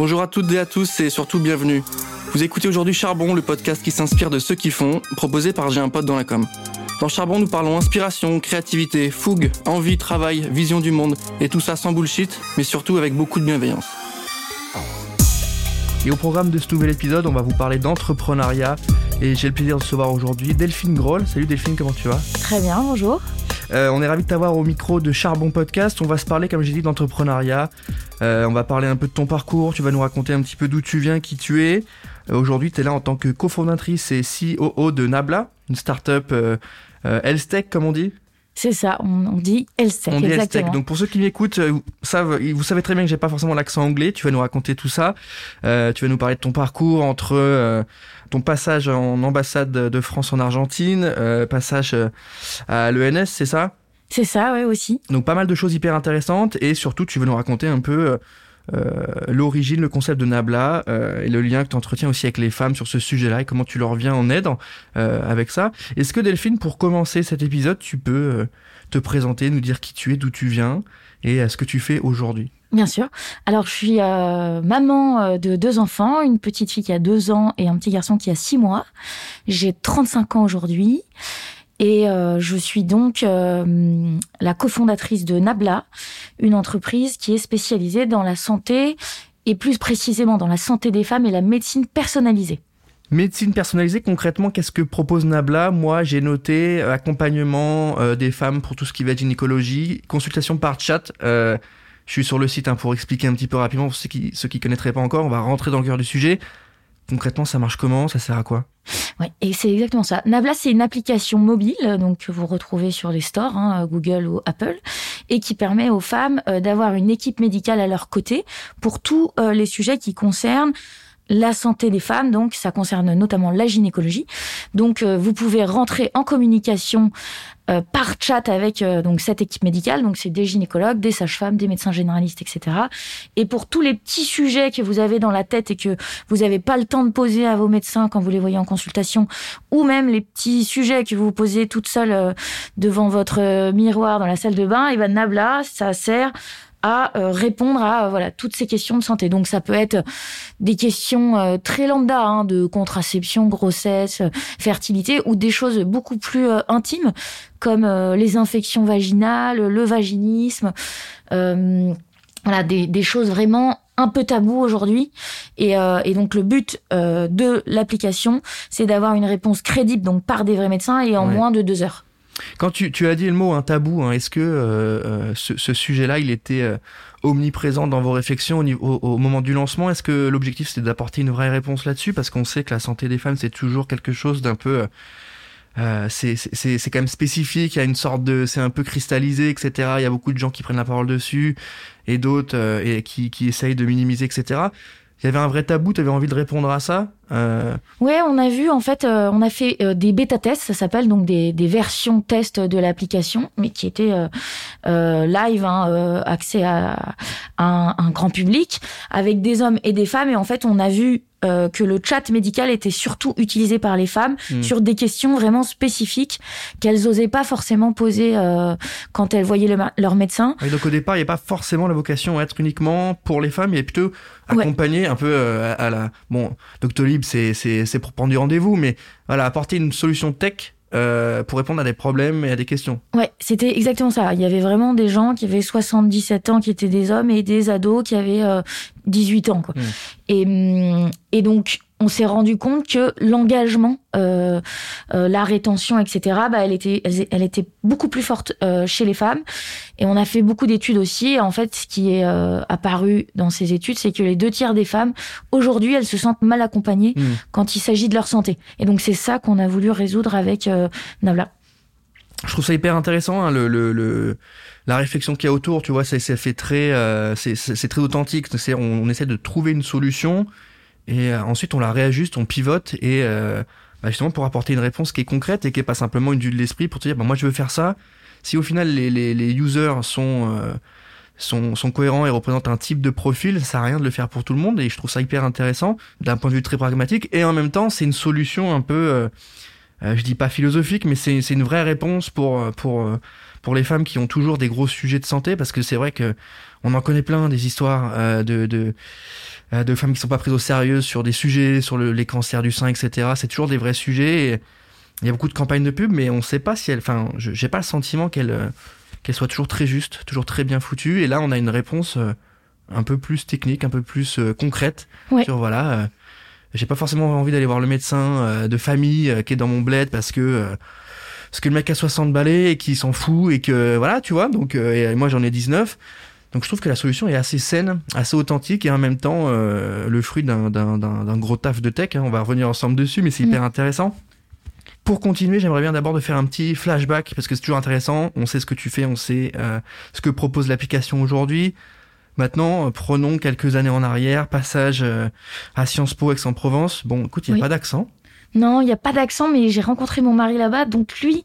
Bonjour à toutes et à tous et surtout bienvenue. Vous écoutez aujourd'hui Charbon, le podcast qui s'inspire de ceux qui font, proposé par J'ai un pote dans la com. Dans Charbon, nous parlons inspiration, créativité, fougue, envie, travail, vision du monde, et tout ça sans bullshit, mais surtout avec beaucoup de bienveillance. Et au programme de ce nouvel épisode, on va vous parler d'entrepreneuriat, et j'ai le plaisir de recevoir aujourd'hui Delphine Groll. Salut Delphine, comment tu vas? Très bien, bonjour. Euh, on est ravi de t'avoir au micro de Charbon Podcast. On va se parler, comme j'ai dit, d'entrepreneuriat. Euh, on va parler un peu de ton parcours. Tu vas nous raconter un petit peu d'où tu viens, qui tu es. Euh, aujourd'hui, tu es là en tant que cofondatrice et COO de Nabla, une startup health tech, comme on dit. C'est ça, on, dit health tech. On dit. Donc pour ceux qui m'écoutent, vous savez, vous savez très bien que j'ai pas forcément l'accent anglais. Tu vas nous raconter tout ça. tu vas nous parler de ton parcours entre ton passage en ambassade de France en Argentine, euh, passage euh, à l'ENS, c'est ça? C'est ça, oui, aussi. Donc pas mal de choses hyper intéressantes et surtout tu veux nous raconter un peu euh, l'origine, le concept de Nabla et le lien que tu entretiens aussi avec les femmes sur ce sujet-là et comment tu leur viens en aide avec ça. Est-ce que Delphine, pour commencer cet épisode, tu peux te présenter, nous dire qui tu es, d'où tu viens et ce que tu fais aujourd'hui? Bien sûr. Alors, je suis euh, maman euh, de deux enfants, une petite fille qui a deux ans et un petit garçon qui a six mois. J'ai 35 ans aujourd'hui. Et euh, je suis donc la cofondatrice de Nabla, une entreprise qui est spécialisée dans la santé et plus précisément dans la santé des femmes et la médecine personnalisée. Médecine personnalisée, concrètement, qu'est-ce que propose Nabla? Moi, j'ai noté accompagnement des femmes pour tout ce qui va être gynécologie, consultation par chat. Je suis sur le site hein, pour expliquer un petit peu rapidement pour ceux qui qui connaîtraient pas encore. On va rentrer dans le cœur du sujet. Concrètement, ça marche comment? Ça sert à quoi? Ouais, et c'est exactement ça. Nabla, c'est une application mobile, donc que vous retrouvez sur les stores, hein, Google ou Apple, et qui permet aux femmes euh, d'avoir une équipe médicale à leur côté pour tous euh, les sujets qui concernent la santé des femmes, donc ça concerne notamment la gynécologie. Donc euh, vous pouvez rentrer en communication euh, par chat avec euh, donc cette équipe médicale, donc c'est des gynécologues, des sages-femmes, des médecins généralistes, etc. Et pour tous les petits sujets que vous avez dans la tête et que vous n'avez pas le temps de poser à vos médecins quand vous les voyez en consultation, ou même les petits sujets que vous posez toute seule devant votre miroir dans la salle de bain, et ben Nabla, ça sert à euh, répondre à euh, voilà toutes ces questions de santé. Donc ça peut être des questions euh, très lambda hein, de contraception, grossesse, fertilité ou des choses beaucoup plus intimes comme les infections vaginales, le vaginisme, voilà des, des, choses vraiment un peu tabou aujourd'hui. Et, et, donc le but de l'application, c'est d'avoir une réponse crédible donc par des vrais médecins et en moins de deux heures. Quand tu, tu, as dit le mot un tabou, hein, est-ce que euh, euh, ce, ce sujet-là, il était euh, omniprésent dans vos réflexions au, niveau, au, moment du lancement? Est-ce que l'objectif c'était d'apporter une vraie réponse là-dessus? Parce qu'on sait que la santé des femmes, c'est toujours quelque chose d'un peu... Euh, c'est quand même spécifique, il y a une sorte de... C'est un peu cristallisé, etc. Il y a beaucoup de gens qui prennent la parole dessus et d'autres et qui, qui essayent de minimiser, etc il y avait un vrai tabou, tu avais envie de répondre à ça euh... Ouais, on a vu en fait, euh, on a fait euh, des bêta tests, ça s'appelle donc des, des versions test de l'application, mais qui étaient euh, live, hein, accès à, à un, un, grand public, avec des hommes et des femmes, et en fait on a vu euh, que le chat médical était surtout utilisé par les femmes hmm. sur des questions vraiment spécifiques qu'elles osaient pas forcément poser euh, quand elles voyaient leur médecin. Et donc au départ, il n'y a pas forcément la vocation à être uniquement pour les femmes, il y a plutôt accompagner un peu euh, à, la... Bon, Doctolib, c'est pour prendre du rendez-vous, mais voilà, apporter une solution tech euh, pour répondre à des problèmes et à des questions. Ouais, c'était exactement ça. Il y avait vraiment des gens qui avaient 77 ans, qui étaient des hommes, et des ados qui avaient 18 euh, ans. Quoi. Mmh. Et, hum, et donc, on s'est rendu compte que l'engagement, euh, euh, la rétention, etc., bah, elle était, elle, était beaucoup plus forte euh, chez les femmes. Et on a fait beaucoup d'études aussi. Et en fait, ce qui est apparu dans ces études, c'est que les deux tiers des femmes, aujourd'hui, elles se sentent mal accompagnées mmh. quand il s'agit de leur santé. Et donc, c'est ça qu'on a voulu résoudre avec Navla. Je trouve ça hyper intéressant, hein, le, le, le, la réflexion qu'il y a autour. Tu vois, ça, ça fait très, c'est très authentique. On essaie de trouver une solution et euh, ensuite, on la réajuste, on pivote et euh, bah, justement pour apporter une réponse qui est concrète et qui est pas simplement une vue de l'esprit pour te dire, bah, moi je veux faire ça. Si au final les, les, les users sont, euh, sont, sont cohérents et représentent un type de profil, ça à rien de le faire pour tout le monde et je trouve ça hyper intéressant d'un point de vue très pragmatique et en même temps c'est une solution un peu, je dis pas philosophique, mais c'est une vraie réponse pour pour pour les femmes qui ont toujours des gros sujets de santé parce que c'est vrai que on en connaît plein des histoires de, de euh, de femmes qui sont pas prises au sérieux sur des sujets, sur le, les cancers du sein, etc. C'est toujours des vrais sujets. Et il y a beaucoup de campagnes de pub, mais on sait pas si elle, enfin, j'ai pas le sentiment qu'elle euh, qu'elle soit toujours très juste, toujours très bien foutue. Et là, on a une réponse euh, un peu plus technique, un peu plus euh, concrète Ouais. sur voilà. J'ai pas forcément envie d'aller voir le médecin euh, de famille euh, qui est dans mon bled parce que euh, parce que le mec a 60 balais et qui s'en fout et que voilà, tu vois. Donc euh, et moi j'en ai 19. Donc je trouve que la solution est assez saine, assez authentique et en même temps euh, le fruit d'un gros taf de tech. hein. On va revenir ensemble dessus, mais c'est Mm. hyper intéressant. Pour continuer, j'aimerais bien d'abord de faire un petit flashback parce que c'est toujours intéressant. On sait ce que tu fais, on sait euh, ce que propose l'application aujourd'hui. Maintenant, euh, prenons quelques années en arrière, passage euh, à Sciences Po Aix-en-Provence. Bon, écoute, il n'y a Oui. pas d'accent. Non, il n'y a pas d'accent, mais j'ai rencontré mon mari là-bas, donc lui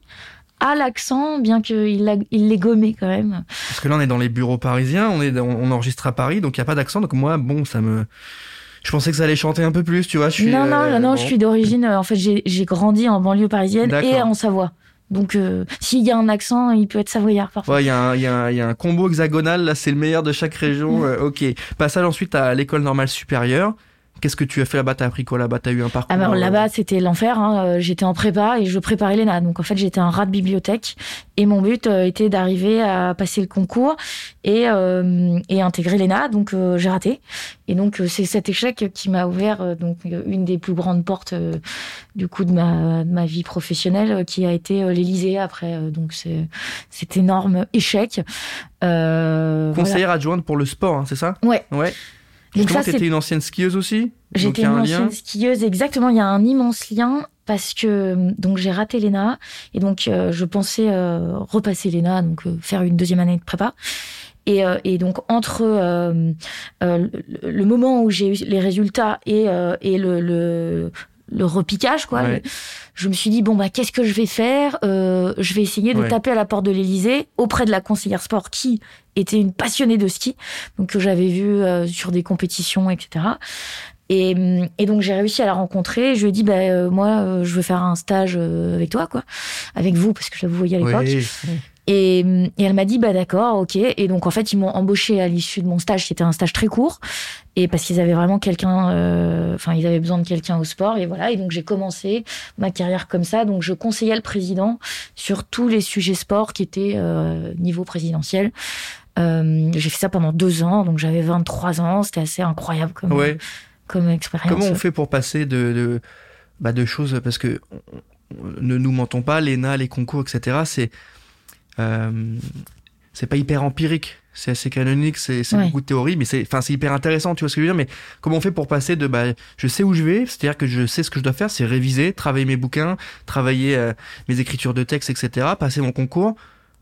a l'accent, bien qu'il l'a- il l'ait gommé quand même. Parce que là, on est dans les bureaux parisiens, on, est dans- on enregistre à Paris, donc il n'y a pas d'accent. Donc moi, bon, ça me... Je pensais que ça allait chanter un peu plus, tu vois. Je suis, non, non, euh, non, bon. je suis d'origine. En fait, j'ai grandi en banlieue parisienne et en Savoie. Donc, euh, s'il y a un accent, il peut être savoyard parfois. Ouais, il y, a un- il y, y a un combo hexagonal, là, c'est le meilleur de chaque région. Mm. euh, ok. Passage ensuite à l'école normale supérieure. Qu'est-ce que tu as fait là-bas? T'as appris quoi là-bas? T'as eu un parcours ben, euh, là-bas, c'était l'enfer. hein. Euh, J'étais en prépa et je préparais l'ENA. Donc en fait, j'étais un rat de bibliothèque et mon but euh, était d'arriver à passer le concours et, euh, et intégrer l'ENA. Donc euh, j'ai raté. Et donc c'est cet échec qui m'a ouvert donc une des plus grandes portes euh, du coup de ma, de ma vie professionnelle, qui a été l'Élysée après. donc c'est cet énorme échec. Euh, voilà. Conseillère adjointe pour le sport, hein, c'est ça? Ouais. Ouais. Donc Justement, ça, c'est t'étais une ancienne skieuse aussi? J'étais une un ancienne lien. skieuse, exactement. Il y a un immense lien parce que donc j'ai raté l'ENA et donc euh, je pensais euh, repasser l'ENA, donc euh, faire une deuxième année de prépa. Et, et donc entre le, le moment où j'ai eu les résultats et, et le, le, le repiquage, quoi, Ouais. je me suis dit bon bah qu'est-ce que je vais faire? Euh, Je vais essayer de Ouais. taper à la porte de l'Élysée auprès de la conseillère sport qui était une passionnée de ski, donc que j'avais vu euh, sur des compétitions, etc. Et, hum, et donc j'ai réussi à la rencontrer. Je lui ai dit bah euh, moi euh, je veux faire un stage euh, avec toi quoi, avec vous parce que je vous voyais à l'époque. Ouais. Et, et elle m'a dit bah d'accord ok. Et donc en fait ils m'ont embauché à l'issue de mon stage qui était un stage très court et parce qu'ils avaient vraiment quelqu'un, euh, enfin ils avaient besoin de quelqu'un au sport et voilà. Et donc j'ai commencé ma carrière comme ça. Donc je conseillais le président sur tous les sujets sport qui étaient euh, niveau présidentiel. Euh, j'ai fait ça pendant deux ans, donc j'avais 23 ans, c'était assez incroyable comme, Ouais. comme expérience. Comment on fait pour passer de, de, bah, de choses? Parce que ne nous mentons pas, l'ENA, les concours, etc. C'est euh, c'est pas hyper empirique, c'est assez canonique, c'est Ouais. beaucoup de théorie, mais c'est enfin c'est hyper intéressant, tu vois ce que je veux dire. Mais comment on fait pour passer de bah je sais où je vais, c'est-à-dire que je sais ce que je dois faire, c'est réviser, travailler mes bouquins, travailler euh, mes écritures de texte, etc. Passer mon concours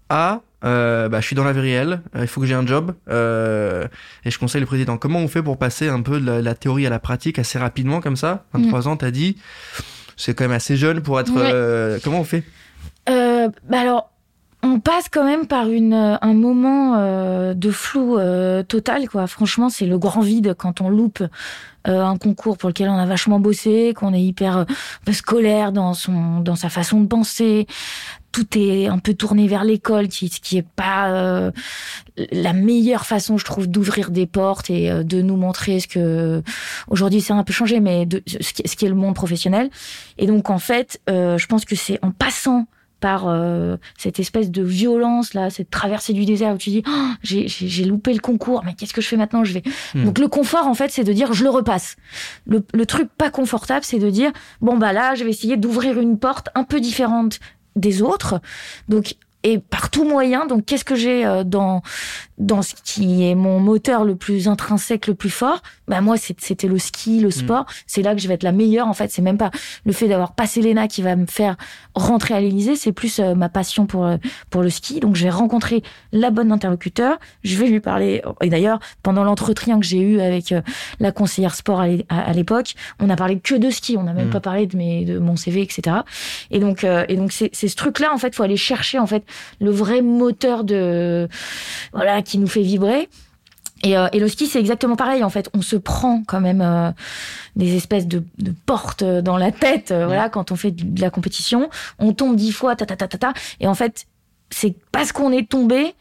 à euh, bah, je suis dans la vie réelle, euh, il faut que j'ai un job euh, et je conseille le président. Comment on fait pour passer un peu de la, la théorie à la pratique assez rapidement comme ça? 23 ans, t'as dit, c'est quand même assez jeune pour être. Ouais. comment on fait? Euh, bah alors, on passe quand même par une, euh, un moment euh, de flou euh, total, quoi. Franchement, c'est le grand vide quand on loupe euh, un concours pour lequel on a vachement bossé, qu'on est hyper euh, scolaire dans son, dans sa façon de penser. Tout est un peu tourné vers l'école, qui, qui est pas euh, la meilleure façon, je trouve, d'ouvrir des portes et de nous montrer ce que aujourd'hui c'est un peu changé, mais de, ce, qui, ce qui est le monde professionnel. Et donc en fait, je pense que c'est en passant par euh, cette espèce de violence là, cette traversée du désert où tu dis Oh, j'ai loupé le concours, mais qu'est-ce que je fais maintenant? Je vais Hmm. donc le confort en fait c'est de dire je le repasse. Le, le truc pas confortable c'est de dire bon bah là je vais essayer d'ouvrir une porte un peu différente des autres. Donc et par tout moyen. Donc qu'est-ce que j'ai euh, dans dans ce qui est mon moteur le plus intrinsèque, le plus fort Bah moi c'était le ski, le sport. C'est là que je vais être la meilleure. En fait, c'est même pas le fait d'avoir passé l'ENA qui va me faire rentrer à l'Élysée, c'est plus euh, ma passion pour euh, pour le ski. Donc je vais rencontrer la bonne interlocuteur. Je vais lui parler. Et d'ailleurs, pendant l'entretien que j'ai eu avec euh, la conseillère sport à l'é- à à l'époque, on a parlé que de ski. On n'a même Mm. pas parlé de mes de mon CV, etc. Et donc euh, et donc c'est c'est ce truc-là en fait, faut aller chercher en fait le vrai moteur de voilà qui nous fait vibrer. Et, euh, et le ski, c'est exactement pareil. En fait, on se prend quand même euh, des espèces de, de portes dans la tête. euh, Voilà, quand on fait de la compétition, on tombe dix fois, ta ta ta ta ta. Et en fait, c'est parce qu'on est tombé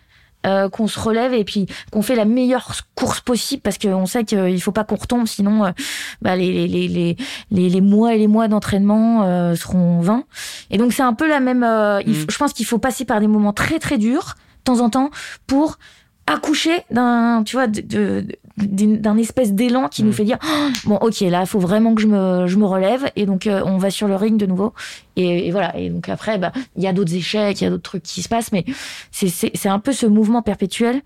qu'on se relève et puis qu'on fait la meilleure course possible parce qu'on sait qu'il faut pas qu'on retombe, sinon bah, les, les, les, les, les mois et les mois d'entraînement seront vains. Et donc c'est un peu la même. il Mm. Je pense qu'il faut passer par des moments très très durs de temps en temps pour accoucher d'un tu vois d'un espèce d'élan qui Mm. nous fait dire Oh, bon ok là il faut vraiment que je me je me relève. Et donc euh, on va sur le ring de nouveau. Et, et voilà. Et donc après bah il y a d'autres échecs il y a d'autres trucs qui se passent. Mais c'est un peu ce mouvement perpétuel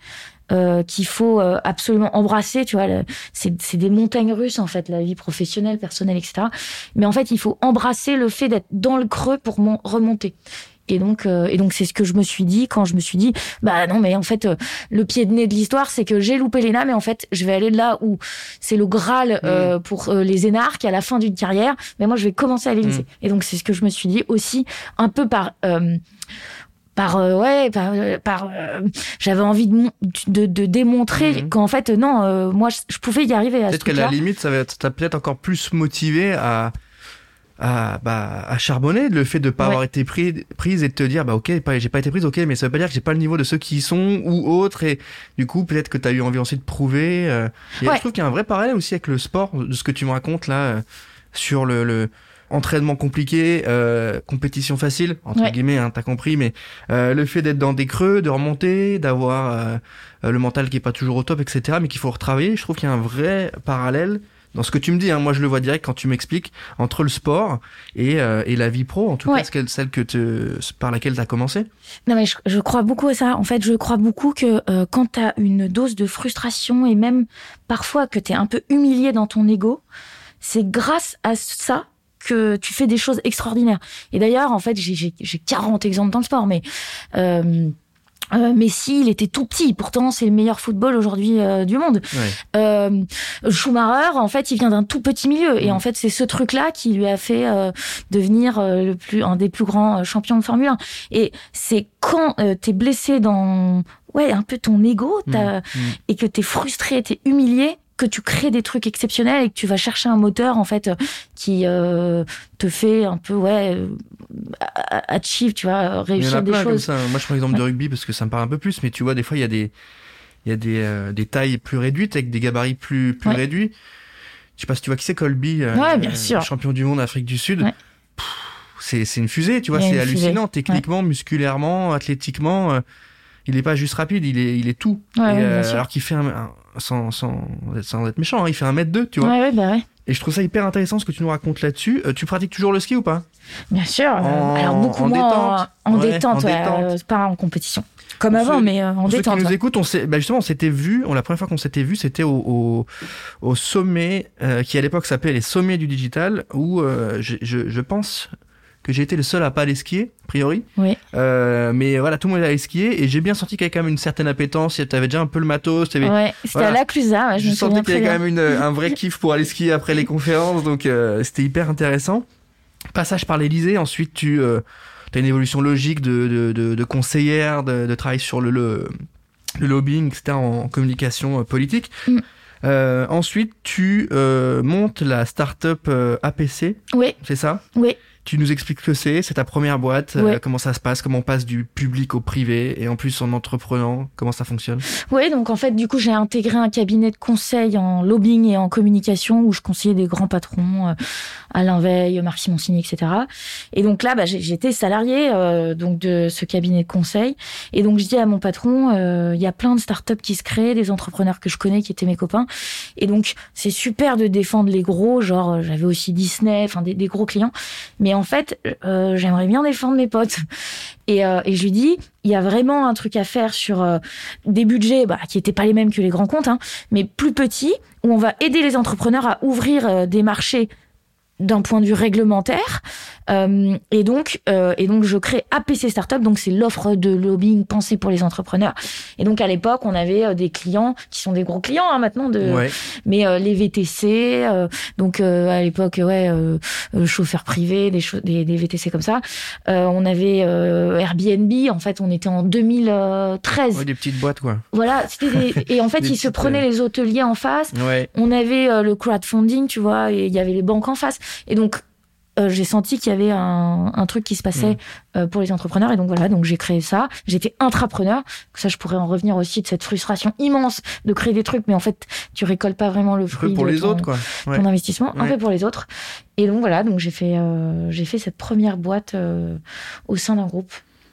euh, qu'il faut euh, absolument embrasser tu vois c'est c'est des montagnes russes en fait la vie professionnelle personnelle etc mais en fait il faut embrasser le fait d'être dans le creux pour mon- remonter et donc, euh, et donc c'est ce que je me suis dit quand je me suis dit, bah non, mais en fait, euh, le pied de nez de l'histoire, c'est que j'ai loupé l'ENA, mais en fait, je vais aller là où c'est le Graal euh, pour euh, les énarques à la fin d'une carrière. Mais moi, je vais commencer à l'Élysée. Et donc, c'est ce que je me suis dit aussi, un peu par. euh, par euh, ouais par, euh, par euh, j'avais envie de, de, de démontrer Mhm. qu'en fait non euh, moi je, je pouvais y arriver à Peut-être qu'à la limite, ça va être- peut-être encore plus motivé à, à, bah, à charbonner le fait de pas Ouais. avoir été pris, prise et de te dire, bah, ok, j'ai pas été prise, ok, mais ça veut pas dire que j'ai pas le niveau de ceux qui y sont ou autres et du coup, peut-être que t'as eu envie ensuite de prouver. euh. Et Ouais. Je trouve qu'il y a un vrai parallèle aussi avec le sport, de ce que tu me racontes là, euh, sur le, le entraînement compliqué, euh, compétition facile, entre Ouais. guillemets, hein, t'as compris, mais euh, le fait d'être dans des creux, de remonter, d'avoir euh, le mental qui est pas toujours au top, etc., mais qu'il faut retravailler, je trouve qu'il y a un vrai parallèle dans ce que tu me dis. Hein, moi, je le vois direct quand tu m'expliques entre le sport et, euh, et la vie pro, en tout Ouais. cas celle- celle que te, par laquelle tu as commencé. Non mais je, je crois beaucoup à ça. En fait, je crois beaucoup que euh, quand tu as une dose de frustration et même parfois que tu es un peu humilié dans ton ego, c'est grâce à ça que tu fais des choses extraordinaires. Et d'ailleurs, en fait, j'ai 40 exemples dans le sport, mais euh, euh, Messi, il était tout petit, pourtant c'est le meilleur football aujourd'hui euh, du monde. Ouais. Euh, Schumacher, en fait, il vient d'un tout petit milieu, et Mm. en fait, c'est ce truc-là qui lui a fait euh, devenir euh, le plus un des plus grands euh, champions de Formule 1. Et c'est quand euh, t'es blessé dans ouais un peu ton ego, Mm, mm. et que t'es frustré, t'es humilié, que tu crées des trucs exceptionnels et que tu vas chercher un moteur en fait qui euh, te fait un peu ouais euh, achieve, tu vois, Il y en réussir a des plein comme choses. ça. Moi, je prends l'exemple de rugby parce que ça me parle un peu plus, mais tu vois, des fois, il y a des, il y a des, euh, des tailles plus réduites avec des gabarits plus, plus Ouais. réduits. Je sais pas si tu vois qui c'est Colby, euh, Ouais, bien sûr. champion du monde Afrique du Sud. Ouais. C'est, c'est une fusée, tu vois, c'est hallucinant, techniquement, musculairement, athlétiquement. euh, il est pas juste rapide, il est, il est tout. Ouais, Et, ouais, alors qu'il fait un, un- sans, sans, sans être méchant, hein, il fait un mètre deux, tu vois. Ouais, ouais, bah ouais. Et je trouve ça hyper intéressant ce que tu nous racontes là-dessus. Euh, tu pratiques toujours le ski ou pas? Bien sûr. euh, En- alors beaucoup en moins détente. en, en Ouais, détente, en ouais, détente. euh, pas en compétition. Comme Pour avant, ceux- mais euh, en Pour ceux détente. qui nous écoutent, on s'est, bah justement, on s'était vu, on, la première fois qu'on s'était vu, c'était au, au, au sommet, euh, qui à l'époque s'appelait les sommets du digital, où euh, je, je, je pense que j'ai été le seul à pas aller skier, a priori. Oui. Euh, mais voilà, tout le monde allait skier, et j'ai bien senti qu'il y avait quand même une certaine appétence, t'avais déjà un peu le matos, t'avais, Ouais, c'était voilà. à la Clusa, ouais, je, je me sentais qu'il y avait quand même une, un vrai kiff pour aller skier après les conférences, donc euh, c'était hyper intéressant. Passage par l'Elysée, ensuite tu as une évolution logique de, de, de, de conseillère, de, de travail sur le, le, le lobbying, etc., en communication euh, politique. Mm. Euh, ensuite, tu euh, montes la start-up euh, APC, Oui, c'est ça? Oui. Tu nous expliques ce que c'est, c'est ta première boîte, euh, comment ça se passe, comment on passe du public au privé, et en plus en entreprenant, comment ça fonctionne? Oui, donc en fait, du coup, j'ai intégré un cabinet de conseil en lobbying et en communication où je conseillais des grands patrons, euh, Alain Veil, Marc Simoncini, etc. Et donc là, bah, j'étais salarié euh, donc de ce cabinet de conseil. Et donc je dis à mon patron, euh, il y a plein de startups qui se créent, des entrepreneurs que je connais qui étaient mes copains. Et donc c'est super de défendre les gros, genre j'avais aussi Disney, enfin des, des gros clients. Mais en fait, euh, j'aimerais bien défendre mes potes. Et, euh, et je lui dis, il y a vraiment un truc à faire sur euh, des budgets bah, qui étaient pas les mêmes que les grands comptes, hein, mais plus petits, où on va aider les entrepreneurs à ouvrir des marchés d'un point de vue réglementaire. Euh, et donc, euh, et donc, je crée APC Startup. Donc, c'est l'offre de lobbying pensée pour les entrepreneurs. Et donc, à l'époque, on avait euh, des clients qui sont des gros clients hein, maintenant de, Ouais. mais euh, les VTC, euh, donc euh, à l'époque, ouais, chauffeurs privés, des, cho- des, des VTC comme ça. Euh, on avait euh, Airbnb. En fait, on était en 2013. Ouais, des petites boîtes, quoi. Voilà, des... et en fait, ils se prenaient les hôteliers en face. Ouais. On avait euh, le crowdfunding, tu vois, et il y avait les banques en face. Et donc, euh, j'ai senti qu'il y avait un, un, truc qui se passait Mm. euh, pour les entrepreneurs. Et donc voilà, donc j'ai créé ça. J'étais intrapreneur. Ça, je pourrais en revenir aussi de cette frustration immense de créer des trucs, mais en fait, tu récoltes pas vraiment le fruit pour de les ton, autres, quoi. Ouais. ton investissement, un peu pour les autres. Et donc voilà, donc j'ai fait, euh, j'ai fait cette première boîte au sein d'un groupe.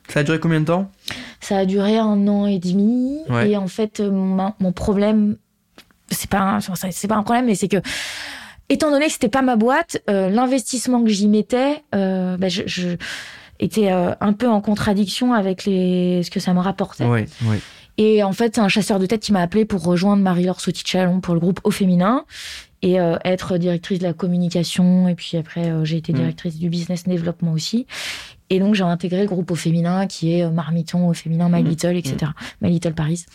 Ça a duré combien de temps? Ça a duré un an et demi. Ouais. Et en fait, mon, mon problème, c'est pas, c'est pas un problème, mais c'est que, étant donné que c'était pas ma boîte, euh, l'investissement que j'y mettais, euh, bah, je, je était euh, un peu en contradiction avec les, ce que ça me rapportait. Et en fait, c'est un chasseur de tête qui m'a appelé pour rejoindre Marie-Laure Sauti-Chalon pour le groupe Au Féminin et euh, être directrice de la communication. Et puis après, euh, j'ai été Mm. directrice du business développement aussi. Et donc, j'ai intégré le groupe Au Féminin qui est Marmiton, Au Féminin, My Mm. Little, etc. My Little Paris.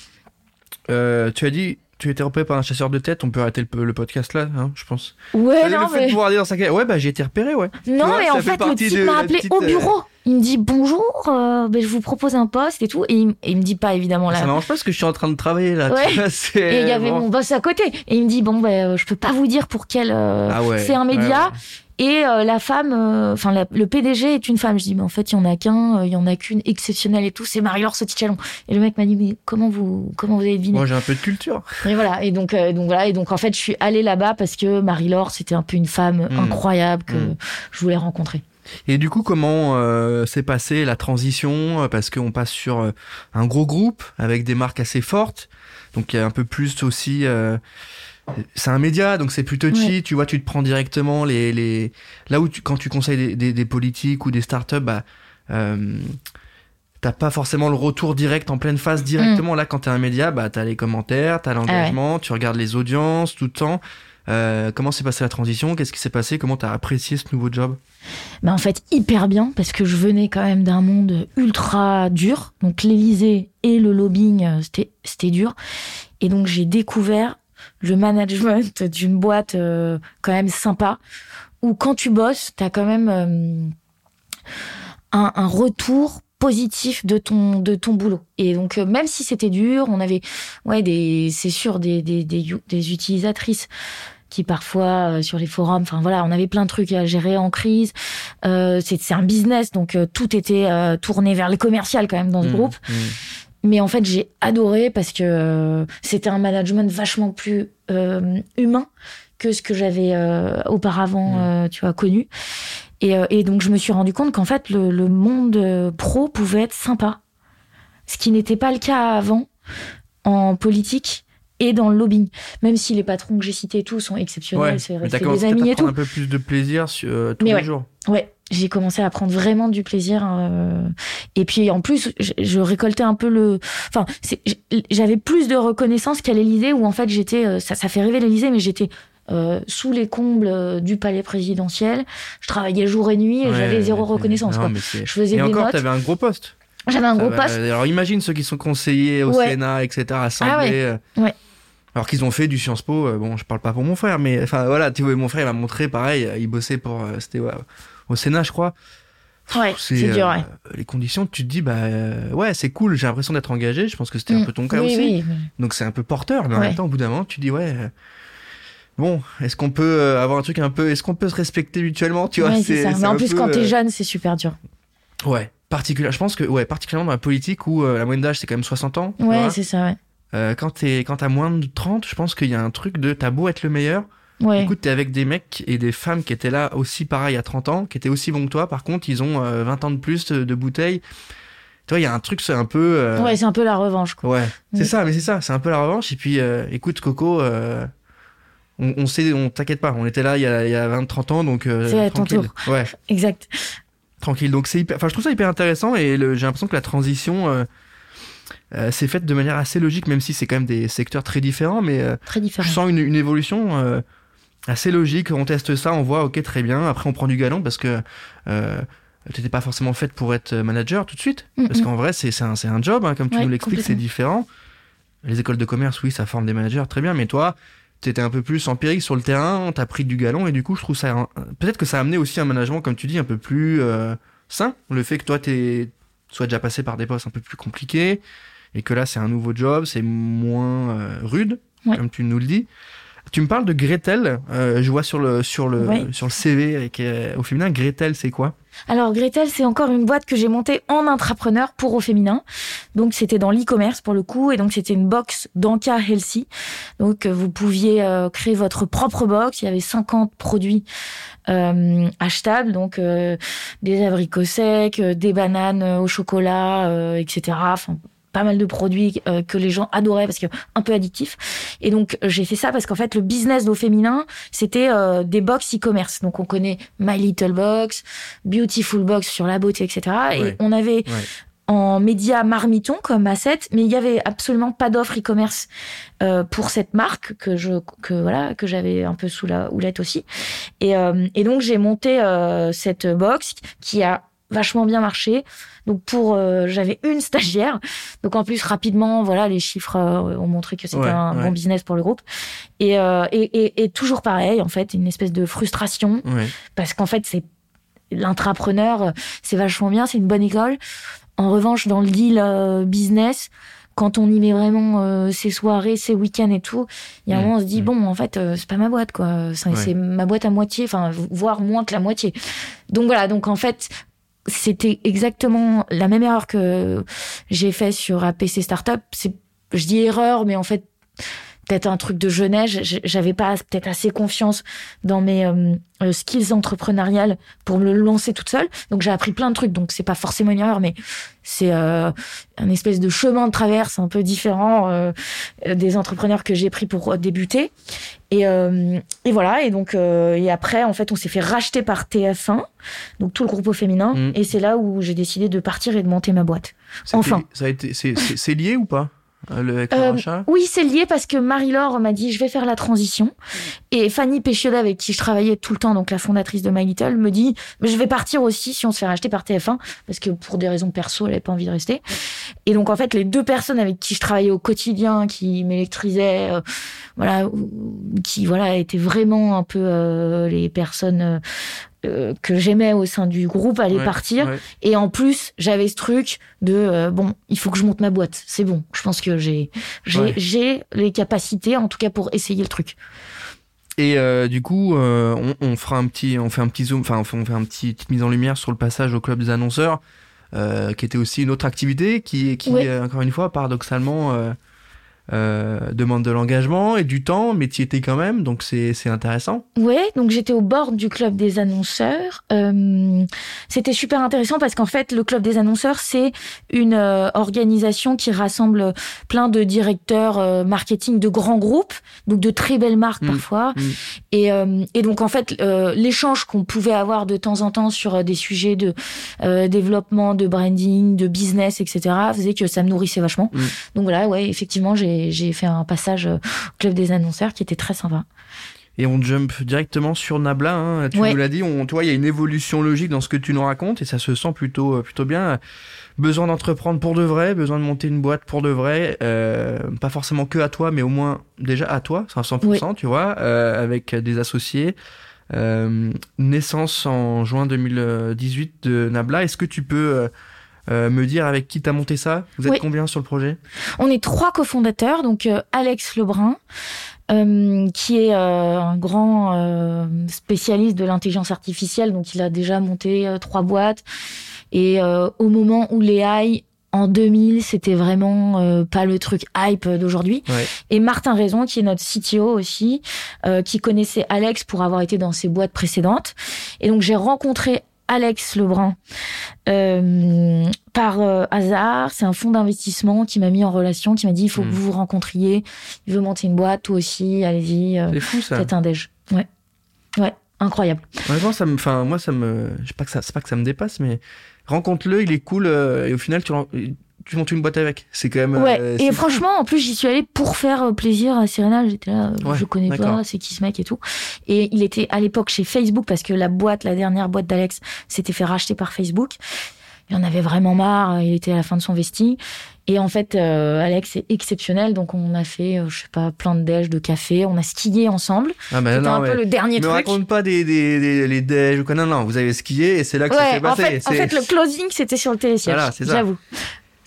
Euh, tu as dit, tu étais repéré par un chasseur de tête. On peut arrêter le, le podcast là, hein, je pense. Ouais, non, le fait mais, de pouvoir dire dans sa Ouais, bah j'ai été repéré, ouais. non, vois, mais en fait fait, le type m'a appelé petite, au euh, bureau. Il me dit bonjour, euh, ben, je vous propose un poste et tout. Et il, et il me dit pas évidemment là. Ça m'arrange pas parce que je suis en train de travailler là. Ouais. tu vois, c'est- Et il y avait bon. mon boss à côté. Et il me dit bon ben euh, je peux pas vous dire pour quel euh, Ah ouais. c'est un média. Ouais. Et euh, la femme, euh, enfin le PDG est une femme. Je dis mais en fait il y en a qu'un, euh, il y en a qu'une exceptionnelle et tout. C'est Marie-Laure Sauti-Chalon. Et le mec m'a dit mais comment vous comment vous avez deviné? Moi j'ai un peu de culture. Et voilà. Et donc euh, donc voilà. Et donc en fait je suis allée là-bas parce que Marie-Laure c'était un peu une femme Mm. incroyable que Mm. je voulais rencontrer. Et du coup, comment euh, s'est passée la transition? Parce qu'on passe sur euh, un gros groupe avec des marques assez fortes. Donc il y a un peu plus aussi. euh, c'est un média, donc c'est plus touchy. Ouais. Tu vois, tu te prends directement les les là où tu, quand tu conseilles des, des, des politiques ou des startups, bah euh, t'as pas forcément le retour direct en pleine phase directement. Là, quand t'es un média, bah t'as les commentaires, t'as l'engagement, tu regardes les audiences tout le temps. Euh, comment s'est passée la transition? Qu'est-ce qui s'est passé? Comment t'as apprécié ce nouveau job? Bah en fait hyper bien parce que je venais quand même d'un monde ultra dur. Donc l'Élysée et le lobbying euh, c'était dur. Et donc j'ai découvert le management d'une boîte euh, quand même sympa où quand tu bosses, t'as quand même euh, un, un retour positif de ton de ton boulot. Et donc euh, même si c'était dur, on avait ouais des c'est sûr des des des, des utilisatrices qui parfois euh, sur les forums, enfin voilà, on avait plein de trucs à gérer en crise. Euh, c'est c'est un business, donc euh, tout était euh, tourné vers le commercial quand même dans ce Mmh, groupe. mmh. Mais en fait, j'ai adoré parce que euh, c'était un management vachement plus euh, humain que ce que j'avais euh, auparavant, tu vois, connu. Et, et donc, je me suis rendu compte qu'en fait, le, le monde pro pouvait être sympa, ce qui n'était pas le cas avant en politique et dans le lobbying. Même si les patrons que j'ai cités tous sont exceptionnels, Ouais, c'est resté des amis et tout. un peu plus de plaisir sur, euh, tous Mais les ouais. jours. Ouais, j'ai commencé à prendre vraiment du plaisir. euh, et puis en plus, je, je récoltais un peu le. Enfin, j'avais plus de reconnaissance qu'à l'Élysée où en fait j'étais. euh, Ça, ça fait rêver l'Élysée, mais j'étais. euh, sous les combles euh, du palais présidentiel, je travaillais jour et nuit et Ouais, j'avais zéro reconnaissance. non, quoi. Je faisais Et des encore, notes. t'avais un gros poste. J'avais un gros poste. Alors imagine ceux qui sont conseillers au Ouais. Sénat, etc., assemblés. Ah ouais. euh, Ouais. Alors qu'ils ont fait du Sciences Po, euh, bon, je parle pas pour mon frère, mais enfin voilà, tu vois, mon frère il m'a montré pareil, euh, il bossait pour, euh, c'était ouais, au Sénat, je crois. Ouais, c'est dur, euh, ouais. Les conditions, tu te dis, bah euh, ouais, c'est cool, j'ai l'impression d'être engagé, je pense que c'était un Mm. peu ton cas oui, aussi. oui, oui. Donc c'est un peu porteur, mais en Ouais. même temps, au bout d'un moment, tu dis, ouais. euh, Bon, est-ce qu'on peut euh, avoir un truc un peu, est-ce qu'on peut se respecter mutuellement, tu vois c'est ça. Mais en plus, peu, quand euh, t'es jeune, c'est super dur. Ouais, particulier. Je pense que ouais, particulièrement dans la politique où euh, la moyenne d'âge c'est quand même 60 ans. Ouais, c'est ça, ouais. Euh, quand t'es quand t'as moins de 30, je pense qu'il y a un truc de t'as beau être le meilleur. Ouais. Écoute, t'es avec des mecs et des femmes qui étaient là aussi pareil à 30 ans, qui étaient aussi bons que toi. Par contre, ils ont euh, 20 ans de plus de, de bouteilles. Tu vois, il y a un truc, c'est un peu. euh, Ouais, c'est un peu la revanche, quoi. Ouais, c'est Mm. ça, mais c'est ça, c'est un peu la revanche. Et puis, euh, écoute, Coco, euh, on, on sait, on t'inquiète pas, on était là il y a, il y a 20-30 ans, donc euh, C'est à ton tranquille. Ouais, Exact. Tranquille. Donc c'est hyper, enfin je trouve ça hyper intéressant et le- j'ai l'impression que la transition euh, euh, s'est faite de manière assez logique, même si c'est quand même des secteurs très différents, mais euh, Très je différent. sens une, une évolution assez logique. On teste ça, on voit, ok, très bien. Après, on prend du galon parce que t'étais pas forcément faite pour être manager tout de suite, Mm, parce qu'en vrai, c'est c'est un, un job, hein, comme tu Ouais, nous l'expliques, c'est différent. Les écoles de commerce, oui, ça forme des managers, très bien, mais toi, t'étais un peu plus empirique sur le terrain, t'as pris du galon, et du coup, je trouve ça. Peut-être que ça a amené aussi un management, comme tu dis, un peu plus euh, sain. Le fait que toi, t'es soit déjà passé par des postes un peu plus compliqués, et que là, c'est un nouveau job, c'est moins euh, rude, Ouais. comme tu nous le dis. Tu me parles de Gretel. Euh, je vois sur le sur le Oui. sur le CV avec euh, au féminin. Gretel, c'est quoi? Alors Gretel, c'est encore une boîte que j'ai montée en intrapreneur pour au féminin. Donc c'était dans l'e-commerce pour le coup, et donc c'était une box d'Anka Healthy. Donc euh, vous pouviez euh, créer votre propre box. Il y avait 50 produits euh, achetables, donc euh, des abricots secs, euh, des bananes euh, au chocolat, euh, etc. Enfin pas mal de produits euh, que les gens adoraient parce que un peu addictifs. Et donc j'ai fait ça parce qu'en fait le business d'au féminin c'était euh, des box e-commerce. Donc on connaît My Little Box, Beautiful Box sur la beauté, etc. Ouais. Et on avait Ouais. en média marmiton comme asset, mais il y avait absolument pas d'offre e-commerce euh, pour cette marque que je que voilà que j'avais un peu sous la houlette aussi. Et, et donc j'ai monté cette box qui a vachement bien marché. Donc pour euh, j'avais une stagiaire. Donc en plus rapidement voilà les chiffres euh, ont montré que c'était Ouais, un ouais. bon business pour le groupe. Et, euh, et, et, et toujours pareil en fait une espèce de frustration Ouais. parce qu'en fait c'est l'intrapreneur c'est vachement bien c'est une bonne école en revanche dans le deal business quand on y met vraiment euh, ses soirées ses week-ends et tout il y a un moment on se dit bon en fait euh, c'est pas ma boîte quoi c'est Ouais. c'est ma boîte à moitié enfin voire moins que la moitié donc voilà donc en fait c'était exactement la même erreur que j'ai fait sur APC Startup. C'est, je dis erreur, mais en fait, peut-être un truc de jeunesse. J'avais pas peut-être assez confiance dans mes euh, euh, skills entrepreneuriales pour me lancer toute seule. Donc j'ai appris plein de trucs. Donc c'est pas forcément une erreur, mais c'est euh, un espèce de chemin de traverse un peu différent euh, des entrepreneurs que j'ai pris pour débuter. Et, euh, et voilà. Et donc euh, et après, en fait, on s'est fait racheter par TF1, donc tout le groupe au féminin. Mm. Et c'est là où j'ai décidé de partir et de monter ma boîte. Enfin. Ça a été. C'est lié ou pas? Euh, rachat Oui, c'est lié parce que Marie-Laure m'a dit je vais faire la transition. Et Fanny Péchioda, avec qui je travaillais tout le temps, donc la fondatrice de My Little, me dit je vais partir aussi si on se fait racheter par TF1 parce que pour des raisons perso, elle n'avait pas envie de rester. Et donc en fait, les deux personnes avec qui je travaillais au quotidien, qui m'électrisaient, euh, voilà, qui voilà étaient vraiment un peu euh, les personnes euh, que j'aimais au sein du groupe, Ouais, partir. ouais. Et en plus, j'avais ce truc de euh, bon, il faut que je monte ma boîte. C'est bon. Je pense que j'ai j'ai Ouais. j'ai les capacités en tout cas pour essayer le truc. Et euh, du coup, on, on fera un petit, on fait un petit zoom, enfin on fait, on fait un petit petite mise en lumière sur le passage au club des annonceurs, qui était aussi une autre activité qui, qui encore une fois, paradoxalement, euh, demande de l'engagement et du temps, mais tu y étais quand même, donc c'est intéressant. Ouais, donc j'étais au bord du club des annonceurs. Euh, C'était super intéressant parce qu'en fait, le club des annonceurs, c'est une euh, organisation qui rassemble plein de directeurs marketing de grands groupes, donc de très belles marques Mm. parfois. Mm. Et, et donc en fait, l'échange qu'on pouvait avoir de temps en temps sur des sujets de développement, de branding, de business, etc., faisait que ça me nourrissait vachement. Mm. Donc voilà, ouais, effectivement, j'ai j'ai fait un passage euh, au club des annonceurs qui était très sympa. Et on jump directement sur Nabla. Hein. Tu Ouais. nous l'as dit, on, toi, il y a une évolution logique dans ce que tu nous racontes et ça se sent plutôt, euh, plutôt bien. Besoin d'entreprendre pour de vrai, besoin de monter une boîte pour de vrai, euh, pas forcément que à toi, mais au moins déjà à toi, c'est à 100%, tu vois, euh, avec des associés. Euh, naissance en juin 2018 de Nabla. Est-ce que tu peux euh, me dire avec qui t'as monté ça Vous êtes Oui. combien sur le projet? On est trois cofondateurs, donc euh, Alex Lebrun, euh, qui est un grand spécialiste de l'intelligence artificielle, donc il a déjà monté trois boîtes. Et au moment où les AI en 2000, c'était vraiment euh, pas le truc hype d'aujourd'hui. Ouais. Et Martin Raison, qui est notre CTO aussi, euh, qui connaissait Alex pour avoir été dans ses boîtes précédentes. Et donc j'ai rencontré Alex Lebrun euh, par euh, hasard. C'est un fonds d'investissement qui m'a mis en relation, qui m'a dit il faut que vous vous rencontriez. Il veut monter une boîte, toi aussi, allez-y, euh, C'est fou ça. faites un déj. Ouais, ouais, incroyable. Honnêtement, ça me, enfin, moi, ça me, je sais pas que ça, c'est pas que ça me dépasse, mais rencontre-le, il est cool, euh, et au final, tu, tu montes une boîte avec. C'est quand même. Ouais, euh, et franchement, en plus, j'y suis allée pour faire euh, plaisir à Serena. J'étais là, euh, Ouais, je connais pas, c'est qui ce mec et tout. Et il était à l'époque chez Facebook parce que la boîte, la dernière boîte d'Alex, s'était fait racheter par Facebook. Il en avait vraiment marre, il était à la fin de son vesting. Et en fait, euh, Alex est exceptionnel, donc on a fait, euh, je sais pas, plein de déj, de café, on a skié ensemble. Ah, bah, C'était un ouais. peu le dernier truc. raconte pas des, des, des- les déj ou quoi. Non, non, vous avez skié et c'est là que ça Ouais, s'est en passé. fait, en fait, le closing, c'était sur le télésiège. Voilà, c'est ça. J'avoue.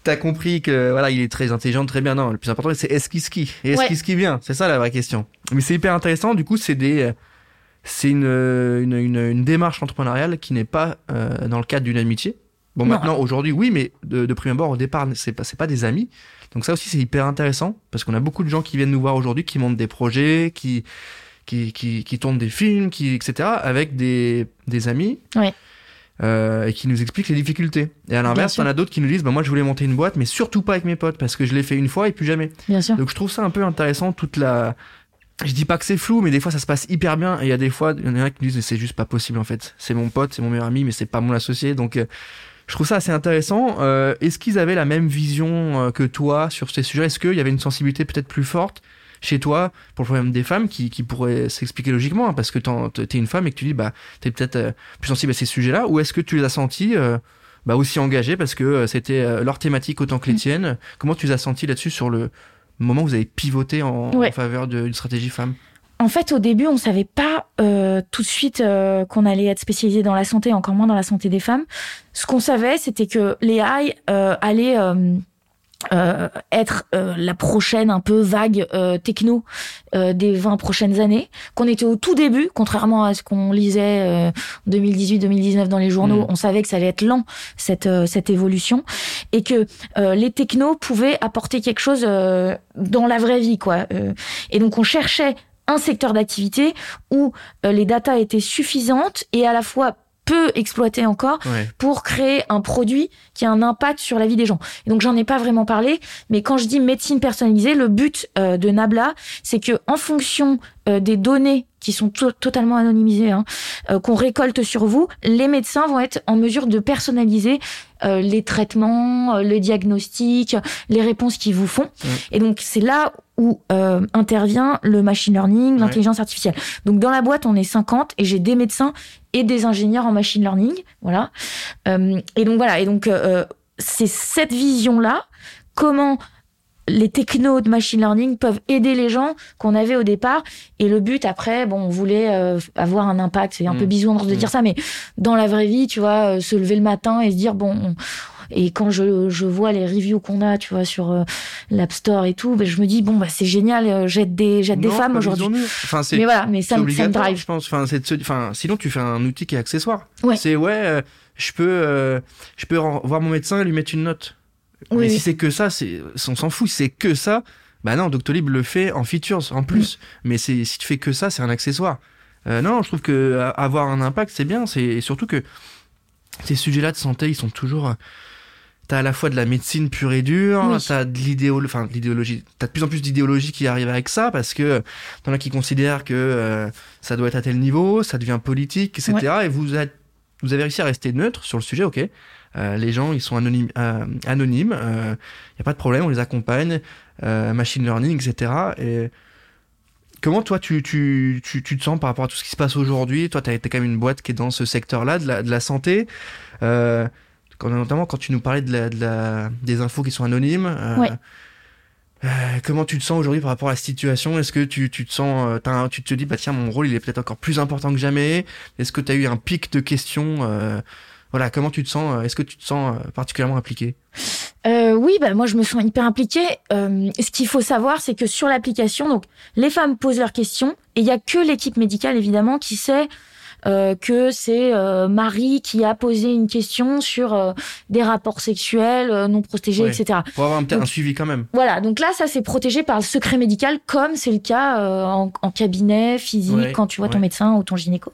T'as compris que voilà, il est très intelligent, très bien. Non, le plus important, c'est est-ce qu'il skie? Et est-ce Ouais. qu'il skie bien? C'est ça la vraie question. Mais c'est hyper intéressant. Du coup, c'est des, c'est une, une, une, une démarche entrepreneuriale qui n'est pas euh, dans le cadre d'une amitié. Bon, Non. maintenant, aujourd'hui, oui, mais de, de prime abord, au départ, c'est pas, c'est pas des amis. Donc ça aussi, c'est hyper intéressant parce qu'on a beaucoup de gens qui viennent nous voir aujourd'hui, qui montent des projets, qui, qui, qui, qui tournent des films, qui, etc., avec des, des amis. Ouais. Euh, et qui nous expliquent les difficultés. Et à l'inverse, sûr. on a d'autres qui nous disent, bah, moi, je voulais monter une boîte, mais surtout pas avec mes potes parce que je l'ai fait une fois et plus jamais. Bien sûr. Donc je trouve ça un peu intéressant toute la je dis pas que c'est flou mais des fois ça se passe hyper bien et il y a des fois il y en a qui disent c'est juste pas possible en fait. C'est mon pote, c'est mon meilleur ami mais c'est pas mon associé donc euh, je trouve ça assez intéressant. Euh, Est-ce qu'ils avaient la même vision euh, que toi sur ces sujets? Est-ce qu'il y avait une sensibilité peut-être plus forte? Chez toi pour le problème des femmes qui, qui pourrait s'expliquer logiquement hein, parce que t'es une femme et que tu dis bah t'es peut-être euh, plus sensible à ces sujets-là ou est-ce que tu les as sentis euh, bah, aussi engagés parce que euh, c'était leur thématique autant que les Mm. tiennes Comment tu les as sentis là-dessus sur le moment où vous avez pivoté en, Ouais. en faveur d'une stratégie femme? En fait, au début, on savait pas euh, tout de suite euh, qu'on allait être spécialisé dans la santé, encore moins dans la santé des femmes. Ce qu'on savait, c'était que les AI euh, allaient euh, euh, être euh, la prochaine un peu vague euh, techno euh, des 20 prochaines années, qu'on était au tout début, contrairement à ce qu'on lisait euh, en 2018-2019 dans les journaux, Mm. on savait que ça allait être lent cette euh, cette évolution et que euh, les technos pouvaient apporter quelque chose euh, dans la vraie vie quoi. Euh, et donc on cherchait un secteur d'activité où euh, les datas étaient suffisantes et à la fois peu exploitées encore Ouais. pour créer un produit qui a un impact sur la vie des gens. Et donc j'en ai pas vraiment parlé, mais quand je dis médecine personnalisée, le but euh, de Nabla, c'est que en fonction euh, des données qui sont to- totalement anonymisées, hein, euh, qu'on récolte sur vous, les médecins vont être en mesure de personnaliser les traitements, les diagnostics, les réponses qu'ils vous font. Et donc c'est là où intervient le machine learning, l'intelligence artificielle. Donc dans la boîte, on est 50 et j'ai des médecins et des ingénieurs en machine learning, voilà. Et donc voilà, et donc euh, c'est cette vision-là, comment les technos de machine learning peuvent aider les gens qu'on avait au départ. Et le but, après, bon, on voulait euh, avoir un impact. C'est un Mm. peu bisounours de Mm. dire ça, mais dans la vraie vie, tu vois, euh, se lever le matin et se dire, bon, on- et quand je, je vois les reviews qu'on a, tu vois, sur euh, l'App Store et tout, ben, je me dis, bon, bah, c'est génial, j'aide des, j'aide des femmes aujourd'hui. Enfin, Mais voilà, mais ça, me- ça me obligatoire, drive. je pense. Enfin, c'est enfin, sinon tu fais un outil qui est accessoire. Ouais. C'est ouais, je peux, euh, je peux voir mon médecin et lui mettre une note. Oui, Mais si c'est que ça, c'est, on s'en fout. Si c'est que ça, bah non, Doctolib le fait en features, en plus. Mm. Mais si tu fais que ça, c'est un accessoire. Euh, non, je trouve que euh, avoir un impact, c'est bien. C'est et surtout que ces sujets-là de santé, ils sont toujours. T'as à la fois de la médecine pure et dure, Oui. t'as de l'idéologie, enfin l'idéologie. T'as de plus en plus d'idéologie qui arrive avec ça parce que t'en as qui considèrent que euh, ça doit être à tel niveau, ça devient politique, etc. Et vous êtes, vous avez réussi à rester neutre sur le sujet, ok. Euh, les gens, ils sont anonymes, euh, anonymes. Il y a pas de problème, on les accompagne, euh, machine learning, etc. Et comment toi tu, tu, tu, tu te sens par rapport à tout ce qui se passe aujourd'hui? Toi, t'as été quand même une boîte qui est dans ce secteur-là de la, de la santé. Euh, quand, notamment quand tu nous parlais de la, de la, des infos qui sont anonymes. euh, Ouais. Euh, comment tu te sens aujourd'hui par rapport à la situation? Est-ce que tu, tu te sens, euh, tu te dis bah tiens mon rôle il est peut-être encore plus important que jamais? Est-ce que tu as eu un pic de questions euh, Voilà, comment tu te sens euh, Est-ce que tu te sens particulièrement impliqué? Euh, oui, bah, moi je me sens hyper impliquée. Ce qu'il faut savoir, c'est que sur l'application, donc les femmes posent leurs questions et il y a que l'équipe médicale évidemment qui sait euh, que c'est euh, Marie qui a posé une question sur euh, des rapports sexuels euh, non protégés, Ouais. etc. Pour avoir un, Donc- un suivi quand même. Voilà, donc là, ça c'est protégé par le secret médical, comme c'est le cas euh, en, en cabinet physique quand tu vois ton médecin ou ton gynéco.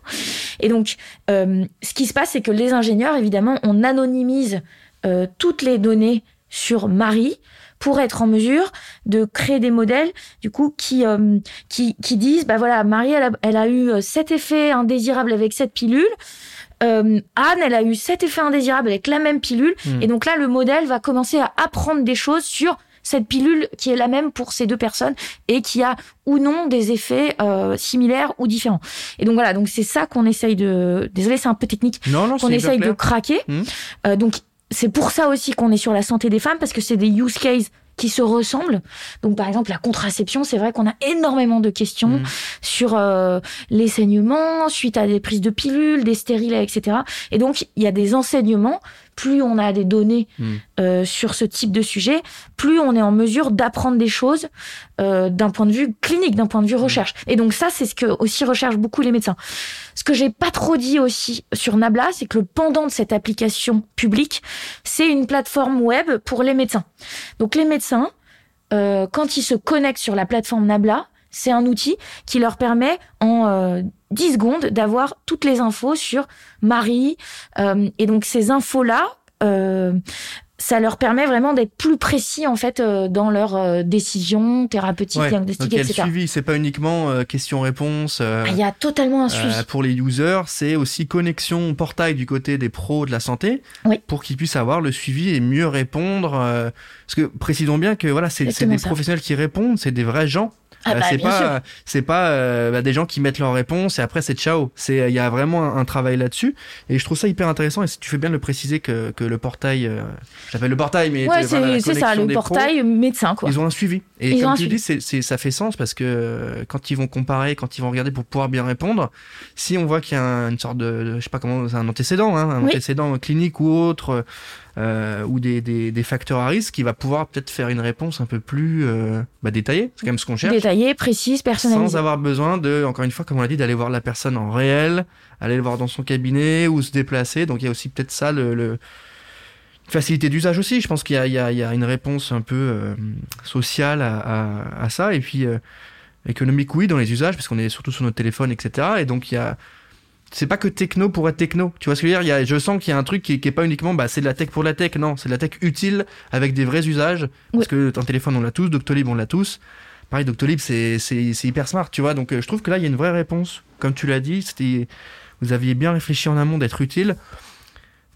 Et donc, euh, ce qui se passe, c'est que les ingénieurs, évidemment, on anonymise euh, toutes les données sur Marie pour être en mesure de créer des modèles du coup qui euh, qui, qui disent bah voilà Marie elle a, elle a eu euh, cet effet indésirable avec cette pilule Euh, Anne elle a eu cet effet indésirable avec la même pilule Hmm. et donc là, le modèle va commencer à apprendre des choses sur cette pilule qui est la même pour ces deux personnes et qui a ou non des effets euh, similaires ou différents. Et donc voilà, donc c'est ça qu'on essaye de. Désolé, c'est un peu technique. Non, non, Qu'on essaye de craquer. Mhm. Euh, donc c'est pour ça aussi qu'on est sur la santé des femmes parce que c'est des use cases qui se ressemblent. Donc par exemple la contraception, c'est vrai qu'on a énormément de questions Mhm. sur euh, les saignements suite à des prises de pilules, des stérilets, etc. Et donc il y a des enseignements plus on a des données Hmm. euh, sur ce type de sujet, plus on est en mesure d'apprendre des choses euh, d'un point de vue clinique, d'un point de vue recherche. Et donc ça, c'est ce que aussi recherchent beaucoup les médecins. Ce que j'ai pas trop dit aussi sur Nabla, c'est que le pendant de cette application publique, c'est une plateforme web pour les médecins. Donc les médecins, euh, quand ils se connectent sur la plateforme Nabla, c'est un outil qui leur permet en euh, 10 secondes d'avoir toutes les infos sur Marie. Euh, et donc ces infos-là, euh, ça leur permet vraiment d'être plus précis en fait euh, dans leurs euh, décisions thérapeutiques, Ouais. Donc diagnostiques, le etc. suivi, c'est pas uniquement euh, question-réponse. euh, Ah, Il y a totalement un suivi. Euh, pour les users, c'est aussi connexion portail du côté des pros de la santé Oui. pour qu'ils puissent avoir le suivi et mieux répondre. euh, parce que précisons bien que voilà, c'est des ça. professionnels qui répondent, c'est des vrais gens. Ah Euh, bah, c'est pas c'est pas euh, bah, des gens qui mettent leurs réponses et après c'est ciao. C'est il y a vraiment un, un travail là-dessus et je trouve ça hyper intéressant et si tu fais bien de le préciser que, que le portail, euh, j'appelle le portail mais Ouais, voilà, c'est ça, le pros, portail médecin quoi. ils ont un suivi. Et Ils comme tu suivi. dis, c'est, c'est, ça fait sens parce que euh, quand ils vont comparer, quand ils vont regarder pour pouvoir bien répondre, si on voit qu'il y a un- une sorte de, de- je sais pas comment, c'est un antécédent, hein, un Oui. antécédent clinique ou autre, euh, ou des, des, des facteurs à risque, il va pouvoir peut-être faire une réponse un peu plus euh, bah, détaillée. C'est quand même ce qu'on cherche. Détaillée, précise, personnalisée. Sans avoir besoin de, encore une fois, comme on l'a dit, d'aller voir la personne en réel, aller le voir dans son cabinet ou se déplacer. Donc il y a aussi peut-être ça, le, facilité d'usage aussi. Je pense qu'il y a, il y y a une réponse un peu euh, sociale à, à- à ça. Et puis euh, économique, oui, dans les usages, parce qu'on est surtout sur notre téléphone, etc. Et donc il y a. C'est pas que techno pour être techno. Tu vois ce que je veux dire? Il y a, Je sens qu'il y a un truc qui, qui est pas uniquement bah, c'est de la tech pour la tech. Non, c'est de la tech utile avec des vrais usages. Parce que un téléphone, on l'a tous. Doctolib, on l'a tous. Pareil, Doctolib, c'est hyper smart, tu vois. Donc euh, je trouve que là, il y a une vraie réponse. Comme tu l'as dit, vous aviez bien réfléchi en amont d'être utile.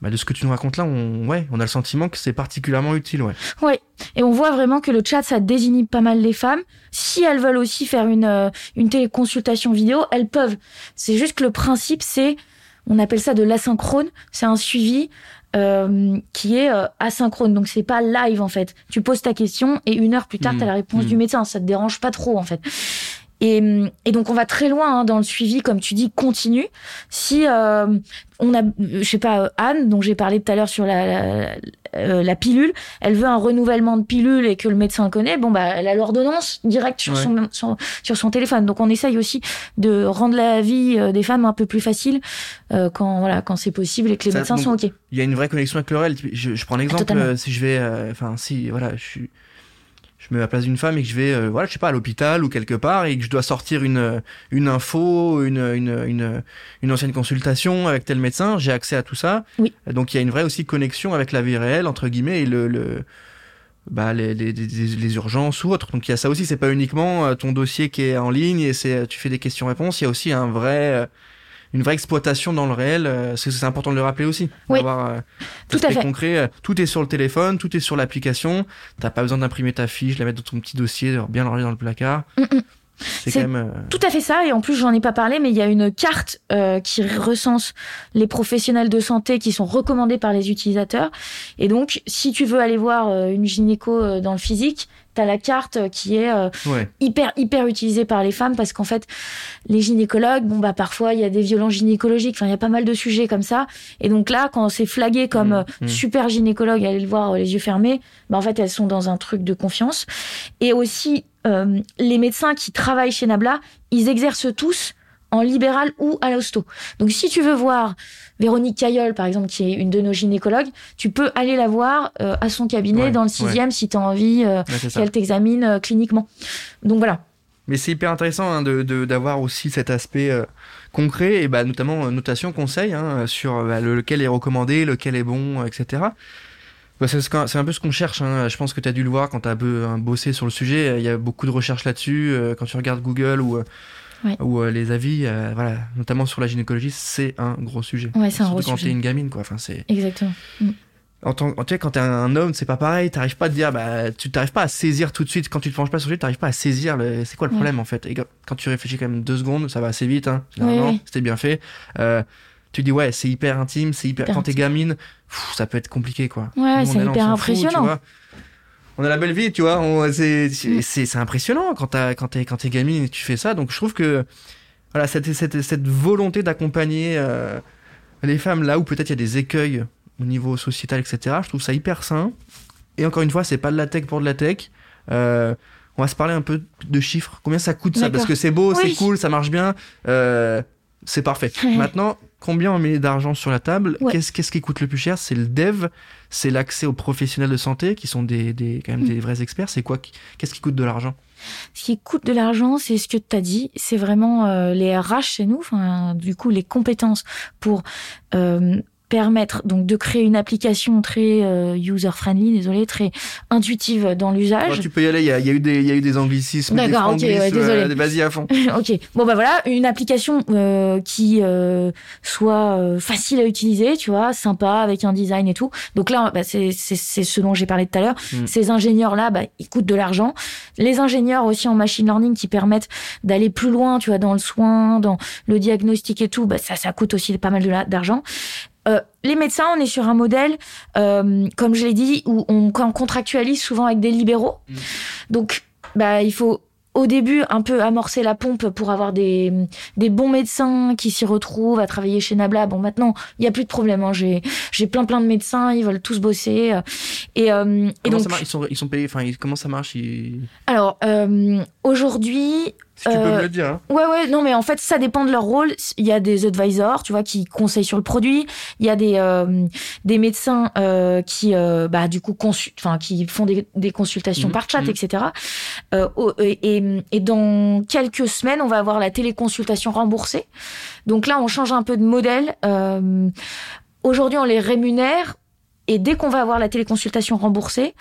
Bah, de ce que tu nous racontes là, on, ouais, on a le sentiment que c'est particulièrement utile, ouais. Ouais. Et on voit vraiment que le chat, ça désinhibe pas mal les femmes. Si elles veulent aussi faire une, euh, une téléconsultation vidéo, elles peuvent. C'est juste que le principe, c'est, on appelle ça de l'asynchrone. C'est un suivi euh, qui est euh, asynchrone. Donc c'est pas live en fait. Tu poses ta question et une heure plus tard, Mm. tu as la réponse Mm. du médecin. Ça te dérange pas trop en fait. Et, et donc on va très loin hein, dans le suivi, comme tu dis, continu. Si euh, on a, je sais pas, euh, Anne, dont j'ai parlé tout à l'heure sur la, la, euh, la pilule, elle veut un renouvellement de pilule et que le médecin connaît, bon bah elle a l'ordonnance directe sur, Ouais. son, son- sur son téléphone. Donc on essaye aussi de rendre la vie euh, des femmes un peu plus facile euh, quand voilà quand c'est possible et que les Ça, médecins donc, sont ok. Il y a une vraie connexion avec le réel. Je, je prends un exemple. totalement. euh, si je vais, euh, enfin, si, voilà, je suis, je me mets à la place d'une femme et que je vais, euh, voilà, je sais pas, à l'hôpital ou quelque part et que je dois sortir une, euh, une info, une, une, une, une ancienne consultation avec tel médecin, j'ai accès à tout ça. Oui. Donc il y a une vraie aussi connexion avec la vie réelle, entre guillemets, et le, le bah, les, les, les, les urgences ou autres. Donc il y a ça aussi, c'est pas uniquement euh, ton dossier qui est en ligne et c'est, tu fais des questions-réponses, il y a aussi un vrai, euh, une vraie exploitation dans le réel, euh, c'est important de le rappeler aussi. Oui. D'avoir, euh, Tout à fait. concret, euh, tout est sur le téléphone, tout est sur l'application, t'as pas besoin d'imprimer ta fiche, la mettre dans ton petit dossier, bien l'enlever dans le placard. Mm, mm. C'est même... euh, Tout à fait ça, et en plus j'en ai pas parlé, mais il y a une carte euh, qui recense les professionnels de santé qui sont recommandés par les utilisateurs. Et donc, si tu veux aller voir euh, une gynéco euh, dans le physique, t'as la carte euh, qui est euh, Ouais, hyper hyper utilisée par les femmes parce qu'en fait, les gynécologues, bon bah parfois il y a des violences gynécologiques, enfin il y a pas mal de sujets comme ça. Et donc là, quand c'est flagué comme Mmh, euh, mmh. super gynécologue, allez le voir les yeux fermés, bah en fait elles sont dans un truc de confiance. Et aussi, euh, les médecins qui travaillent chez Nabla, ils exercent tous en libéral ou à l'hosto. Donc si tu veux voir Véronique Caillol, par exemple, qui est une de nos gynécologues, tu peux aller la voir euh, à son cabinet Ouais, dans le sixième si tu as envie euh, ouais, qu'elle t'examine euh, cliniquement. Donc voilà. Mais c'est hyper intéressant hein, de de- d'avoir aussi cet aspect euh, concret et bah notamment notation conseil hein, sur bah, le- lequel est recommandé, lequel est bon, etc. Bah, c'est ce un peu ce qu'on cherche. Hein. Je pense que tu as dû le voir quand tu as bossé sur le sujet. Il y a beaucoup de recherches là-dessus. Quand tu regardes Google ou, Ouais. ou euh, les avis, euh, voilà, notamment sur la gynécologie, c'est un gros sujet. Ouais, c'est un gros quand sujet. t'es une gamine, quoi. Enfin, c'est Exactement. en tant, tu sais, quand t'es un homme, c'est pas pareil. T'arrives pas à te dire, bah, tu t'arrives pas à saisir tout de suite. Quand tu te penches pas sur le sujet, t'arrives pas à saisir le, c'est quoi le Ouais. problème, en fait. Et quand- tu réfléchis quand même deux secondes, ça va assez vite, hein. Généralement, ouais. c'était bien fait. Euh, tu dis, ouais, c'est hyper intime, c'est hyper, Hyper quand t'es gamine, pff, ça peut être compliqué, quoi. Ouais, c'est hyper fout, impressionnant. On a la belle vie, tu vois. On, c'est, Mm. c'est, impressionnant quand t'as, quand t'es, quand t'es gamine et tu fais ça. Donc, je trouve que, voilà, cette, cette, cette volonté d'accompagner, euh, les femmes là où peut-être il y a des écueils au niveau sociétal, etc. Je trouve ça hyper sain. Et encore une fois, c'est pas de la tech pour de la tech. Euh, on va se parler un peu de chiffres. Combien ça coûte ça? Parce que c'est beau, c'est cool, ça marche bien. Euh, c'est parfait. Maintenant, combien on met d'argent sur la table Qu'est-ce qui coûte le plus cher? C'est le dev, c'est l'accès aux professionnels de santé qui sont des, des quand même des mm. vrais experts. C'est quoi Qu'est-ce qui coûte de l'argent? Ce qui coûte de l'argent, c'est ce que tu as dit. C'est vraiment euh, les RH chez nous, du coup, les compétences pour euh, permettre donc de créer une application très euh, user friendly, désolé, très intuitive dans l'usage. tu peux y aller. Il y a, y a, eu des, il y a eu des anglicismes. D'accord, ok, désolé. Euh, vas-y à fond. ok. Bon bah voilà, une application euh, qui euh, soit euh, facile à utiliser, tu vois, sympa avec un design et tout. Donc là, bah, c'est c'est ce dont j'ai parlé tout à l'heure. Hmm. Ces ingénieurs là, bah, ils coûtent de l'argent. Les ingénieurs aussi en machine learning qui permettent d'aller plus loin, tu vois, dans le soin, dans le diagnostic et tout, bah ça ça coûte aussi pas mal d'argent. Euh, les médecins, on est sur un modèle, euh, comme je l'ai dit, où on, contractualise souvent avec des libéraux. Mm. Donc, bah, il faut au début un peu amorcer la pompe pour avoir des, des bons médecins qui s'y retrouvent à travailler chez Nabla. Bon, maintenant, il y a plus de problème. Hein. J'ai, j'ai plein plein de médecins, ils veulent tous bosser. Et, euh, et donc, ça marche? Ils, sont, ils sont payés. Enfin, comment ça marche? Alors, euh, aujourd'hui, tu peux me le dire. Hein. Ouais, ouais, non, mais en fait, ça dépend de leur rôle. Il y a des advisors, tu vois, qui conseillent sur le produit. Il y a des euh, des médecins euh, qui, euh, bah, du coup, enfin, qui font des, des consultations mhm, par chat, mhm. etc. Euh, et, et dans quelques semaines, on va avoir la téléconsultation remboursée. Donc là, on change un peu de modèle. Euh, Aujourd'hui, on les rémunère et dès qu'on va avoir la téléconsultation remboursée,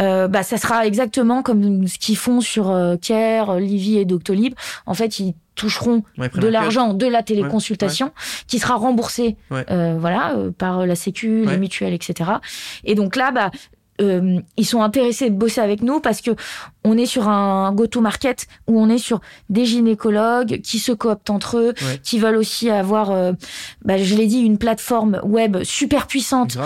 euh, bah, ça sera exactement comme ce qu'ils font sur euh, Care, Livy et Doctolib. En fait, ils toucheront de l'argent de la téléconsultation qui sera remboursée euh, voilà euh, par la sécu les mutuelles etc et donc là bah euh, ils sont intéressés de bosser avec nous parce que on est sur un go-to-market où on est sur des gynécologues qui se cooptent entre eux, qui veulent aussi avoir, euh, bah, je l'ai dit, une plateforme web super puissante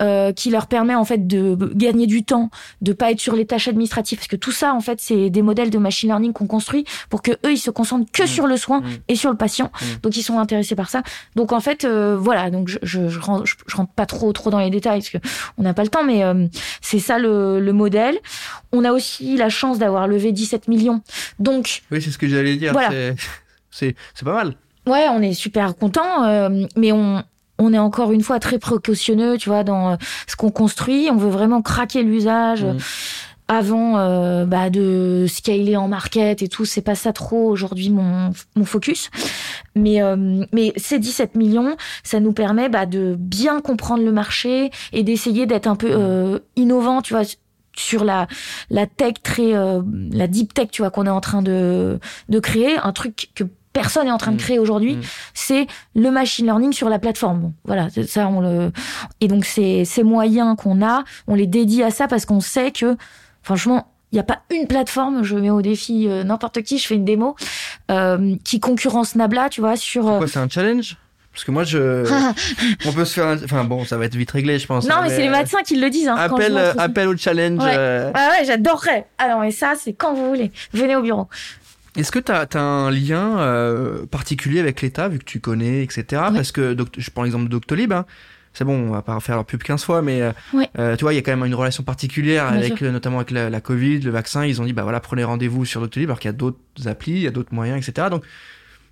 euh, qui leur permet en fait de gagner du temps, de pas être sur les tâches administratives parce que tout ça en fait c'est des modèles de machine learning qu'on construit pour que eux ils se concentrent que mmh. sur le soin mmh. et sur le patient. Mmh. Donc ils sont intéressés par ça. Donc en fait euh, voilà, donc je je, je, rentre, je, rentre pas trop trop dans les détails parce que on n'a pas le temps, mais euh, c'est ça le, le modèle. On a aussi la chance d'avoir levé 17 millions. Donc. Oui, c'est ce que j'allais dire. C'est pas mal. Ouais, on est super content, euh, mais on, on est encore une fois très précautionneux, tu vois, dans euh, ce qu'on construit. On veut vraiment craquer l'usage. Mmh. Avant euh, bah, de scaler en market et tout, c'est pas ça trop aujourd'hui mon, mon focus. Mais, mais ces 17 millions, ça nous permet bah, de bien comprendre le marché et d'essayer d'être un peu mmh. innovant, tu vois, sur la la tech très euh, la deep tech tu vois qu'on est en train de de créer un truc que personne est en train de mmh. créer aujourd'hui, mmh. c'est le machine learning sur la plateforme. voilà, ça on le et donc ces ces moyens qu'on a, on les dédie à ça parce qu'on sait que franchement il n'y a pas une plateforme, je mets au défi euh, n'importe qui, je fais une démo, euh, qui concurrence Nabla, tu vois, sur... C'est un challenge? Parce que moi, je. on peut se faire. Un... Enfin bon, ça va être vite réglé, je pense. Non, hein, mais, c'est les médecins qui le disent. Hein, appel, appel au challenge. Ouais, euh... ouais, j'adorerais. Alors, mais ça, c'est quand vous voulez. Venez au bureau. Est-ce que tu as, un lien euh, particulier avec l'État, vu que tu connais, etc. Parce que je prends l'exemple de Doctolib. Hein. C'est bon, on va pas faire leur pub 15 fois, mais euh, euh, tu vois, il y a quand même une relation particulière avec, notamment avec la, la, Covid, le vaccin. Ils ont dit, bah voilà, prenez rendez-vous sur Doctolib, alors qu'il y a d'autres applis, il y a d'autres moyens, etc. Donc,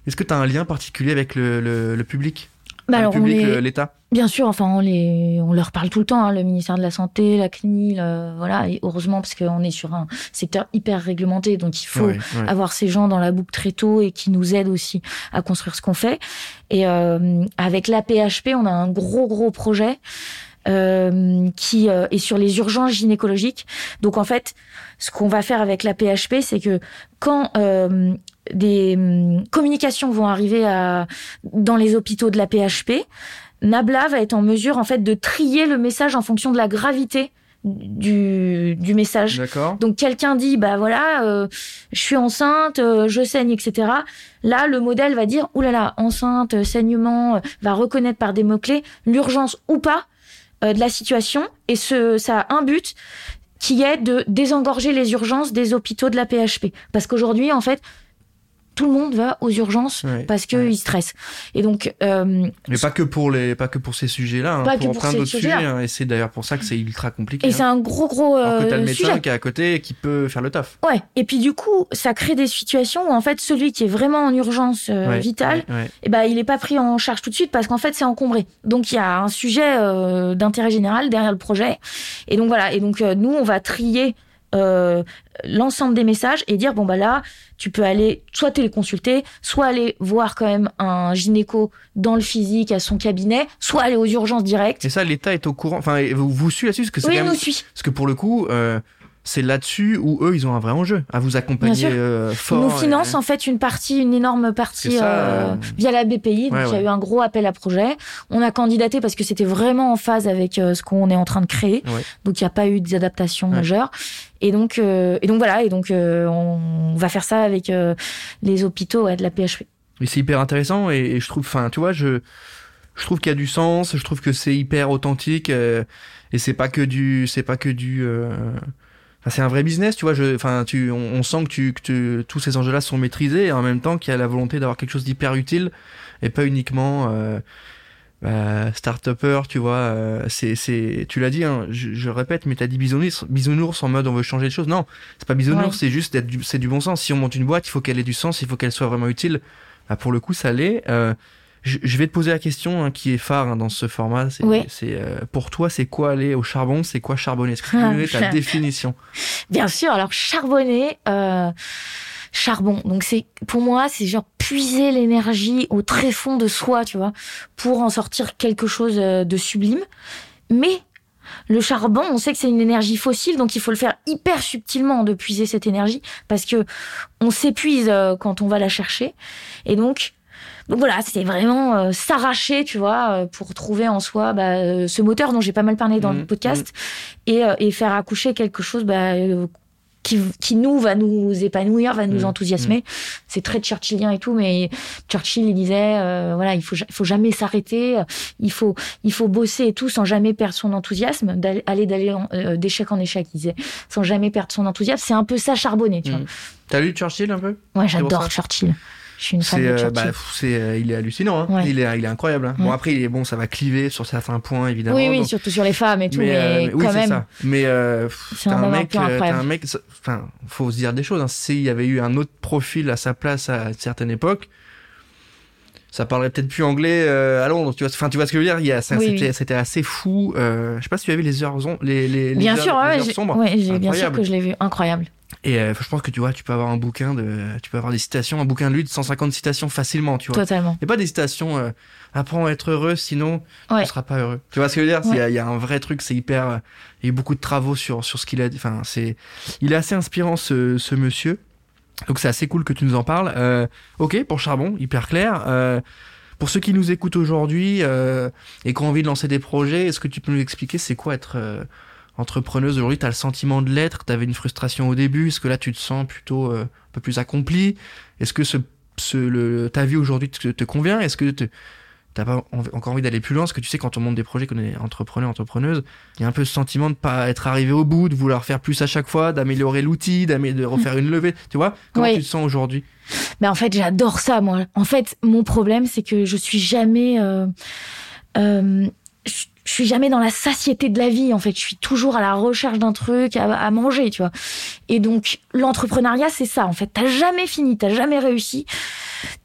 est-ce que tu as un lien particulier avec le, le, le public? Bah le public, l'État? Bien sûr, enfin on les, on leur parle tout le temps, hein, le ministère de la santé, la CNIL, voilà. Et heureusement parce qu'on est sur un secteur hyper réglementé, donc il faut avoir ces gens dans la boucle très tôt et qui nous aident aussi à construire ce qu'on fait. Et euh, avec l'APHP, on a un gros gros projet. Euh, qui euh, est sur les urgences gynécologiques. Donc en fait, ce qu'on va faire avec la PHP, c'est que quand euh, des hum, communications vont arriver à, dans les hôpitaux de la PHP, Nabla va être en mesure en fait de trier le message en fonction de la gravité du, du message. Donc quelqu'un dit bah voilà, euh, je suis enceinte, euh, je saigne, etc. Là, le modèle va dire oulala, là là, enceinte, saignement, euh, va reconnaître par des mots clés l'urgence ou pas de la situation et ce ça a un but qui est de désengorger les urgences des hôpitaux de la PHP parce qu'aujourd'hui en fait tout le monde va aux urgences Ouais, parce qu'il ouais. stresse. Et donc, euh, Mais pas que pour les, pas que pour ces sujets-là, hein, Pas que pour pour plein d'autres sujets. hein, et c'est d'ailleurs pour ça que c'est ultra compliqué. et hein. c'est un gros, gros Alors que t'as le euh, médecin sujet. qui est à côté et qui peut faire le taf. Ouais. Et puis du coup, ça crée des situations où en fait, celui qui est vraiment en urgence euh, Ouais, vitale, eh ben, il est pas pris en charge tout de suite parce qu'en fait, c'est encombré. Donc, il y a un sujet euh, d'intérêt général derrière le projet. Et donc, voilà. Et donc, euh, nous, on va trier euh, l'ensemble des messages et dire, bon, bah là, tu peux aller soit téléconsulter, soit aller voir quand même un gynéco dans le physique à son cabinet, soit aller aux urgences directes. Et ça, l'État est au courant. Enfin, vous, vous suivez là-dessus parce que Oui, même- nous suit. parce que pour le coup, euh, c'est là-dessus où eux, ils ont un vrai enjeu à vous accompagner euh, Ils fort. nous et- financent en fait une partie, une énorme partie ça, euh, euh, via la BPI. Donc ouais, il y a ouais. eu un gros appel à projet. On a candidaté parce que c'était vraiment en phase avec euh, ce qu'on est en train de créer. Ouais. Donc il n'y a pas eu d'adaptation majeure. Et donc euh, et donc voilà. Et donc euh, on va faire ça avec euh, les hôpitaux de la PHP. Mais c'est hyper intéressant et, et je trouve, enfin, tu vois, je, je trouve qu'il y a du sens, je trouve que c'est hyper authentique et c'est pas que du, c'est pas que du, euh, enfin, c'est un vrai business, tu vois. Je, enfin, tu, on, on sent que tu, que tu- tous ces enjeux-là sont maîtrisés et en même temps qu'il y a la volonté d'avoir quelque chose d'hyper utile et pas uniquement. Euh, bah, start-upper, tu vois, euh, c'est, c'est, tu l'as dit, hein, je, répète, mais t'as dit bisounours, bisounours en mode on veut changer les choses. Non, c'est pas bisounours, Ouais. c'est juste d'être du, c'est du bon sens. Si on monte une boîte, il faut qu'elle ait du sens, il faut qu'elle soit vraiment utile. Bah, pour le coup, ça l'est. Euh, je, je vais te poser la question hein, qui est phare hein, dans ce format. C'est, Oui. c'est euh, pour toi, c'est quoi aller au charbon? C'est quoi charbonner? Est-ce que tu donner ta définition? Bien sûr. Alors charbonner. Euh, charbon. Donc c'est pour moi c'est genre puiser l'énergie au très fond de soi, tu vois, pour en sortir quelque chose euh, de sublime. Mais le charbon, on sait que c'est une énergie fossile, donc il faut le faire hyper subtilement de puiser cette énergie parce que on s'épuise euh, quand on va la chercher. Et donc donc voilà, c'est vraiment euh, s'arracher, tu vois, euh, pour trouver en soi bah, euh, ce moteur dont j'ai pas mal parlé dans le podcast et, euh, et faire accoucher quelque chose bah, qui, qui nous va nous épanouir, va nous Mhm, enthousiasmer. C'est très churchillien et tout, mais Churchill il disait euh, voilà il faut faut jamais s'arrêter, il faut il faut bosser et tout sans jamais perdre son enthousiasme, d'aller aller d'aller en- euh, d'échec en échec, il disait, sans jamais perdre son enthousiasme. C'est un peu ça charbonner, tu Mhm. T'as lu Churchill un peu? Vois. Ouais, j'adore Churchill. Je suis une fan C'est, de euh, Churchill. bah, c'est, euh, il est hallucinant. Hein. Ouais. Il est, il est incroyable. Hein. Bon après, il est bon, ça va cliver sur certains points évidemment. oui, oui, donc- surtout sur les femmes et tout, mais, euh, oui, quand c'est même. ça. Mais C'est un mec, un mec, enfin, faut se dire des choses. Hein. S'il y avait eu un autre profil à sa place à une certaine époque, ça parlerait peut-être plus anglais euh, à Londres. Tu vois, enfin, tu vois ce que je veux dire? Il y a, ça, Oui, c'était, oui. c'était assez fou. Euh, je sais pas si tu as vu les heures, les, les, les Bien heures, sûr, les heures j'ai sombres. ouais, j'ai bien sûr que je l'ai vu, incroyable. Et euh, je pense que tu vois, tu peux avoir un bouquin de, tu peux avoir des citations, un bouquin de lui de 150 citations facilement, tu vois. Totalement. Et pas des citations, euh, apprends à être heureux, sinon Ouais. tu seras pas heureux. Tu vois ce que je veux dire? Il Ouais. y, y a un vrai truc, c'est hyper. euh, Il y a eu beaucoup de travaux sur, sur ce qu'il a. Enfin, c'est, il est assez inspirant ce, ce monsieur. Donc c'est assez cool que tu nous en parles. Euh, ok, pour Charbon, hyper clair. Euh, pour ceux qui nous écoutent aujourd'hui euh, et qui ont envie de lancer des projets, est-ce que tu peux nous expliquer c'est quoi être euh, entrepreneuse aujourd'hui? T'as le sentiment de l'être T'avais une frustration au début Est-ce que là tu te sens plutôt euh, un peu plus accompli? Est-ce que ce, ce, le, ta vie aujourd'hui te, te convient? Est-ce que te- t'as pas env- encore envie d'aller plus loin Parce que tu sais, quand on monte des projets, qu'on est entrepreneur, entrepreneuse, il y a un peu ce sentiment de pas être arrivé au bout, de vouloir faire plus à chaque fois, d'améliorer l'outil, de refaire une levée. Tu vois? Comment Oui. tu te sens aujourd'hui? Mais en fait, j'adore ça, moi. En fait, mon problème, c'est que je suis jamais, euh, euh, je je suis jamais dans la satiété de la vie. En fait, je suis toujours à la recherche d'un truc à, à manger, tu vois. Et donc, l'entrepreneuriat, c'est ça. En fait, t'as jamais fini, t'as jamais réussi.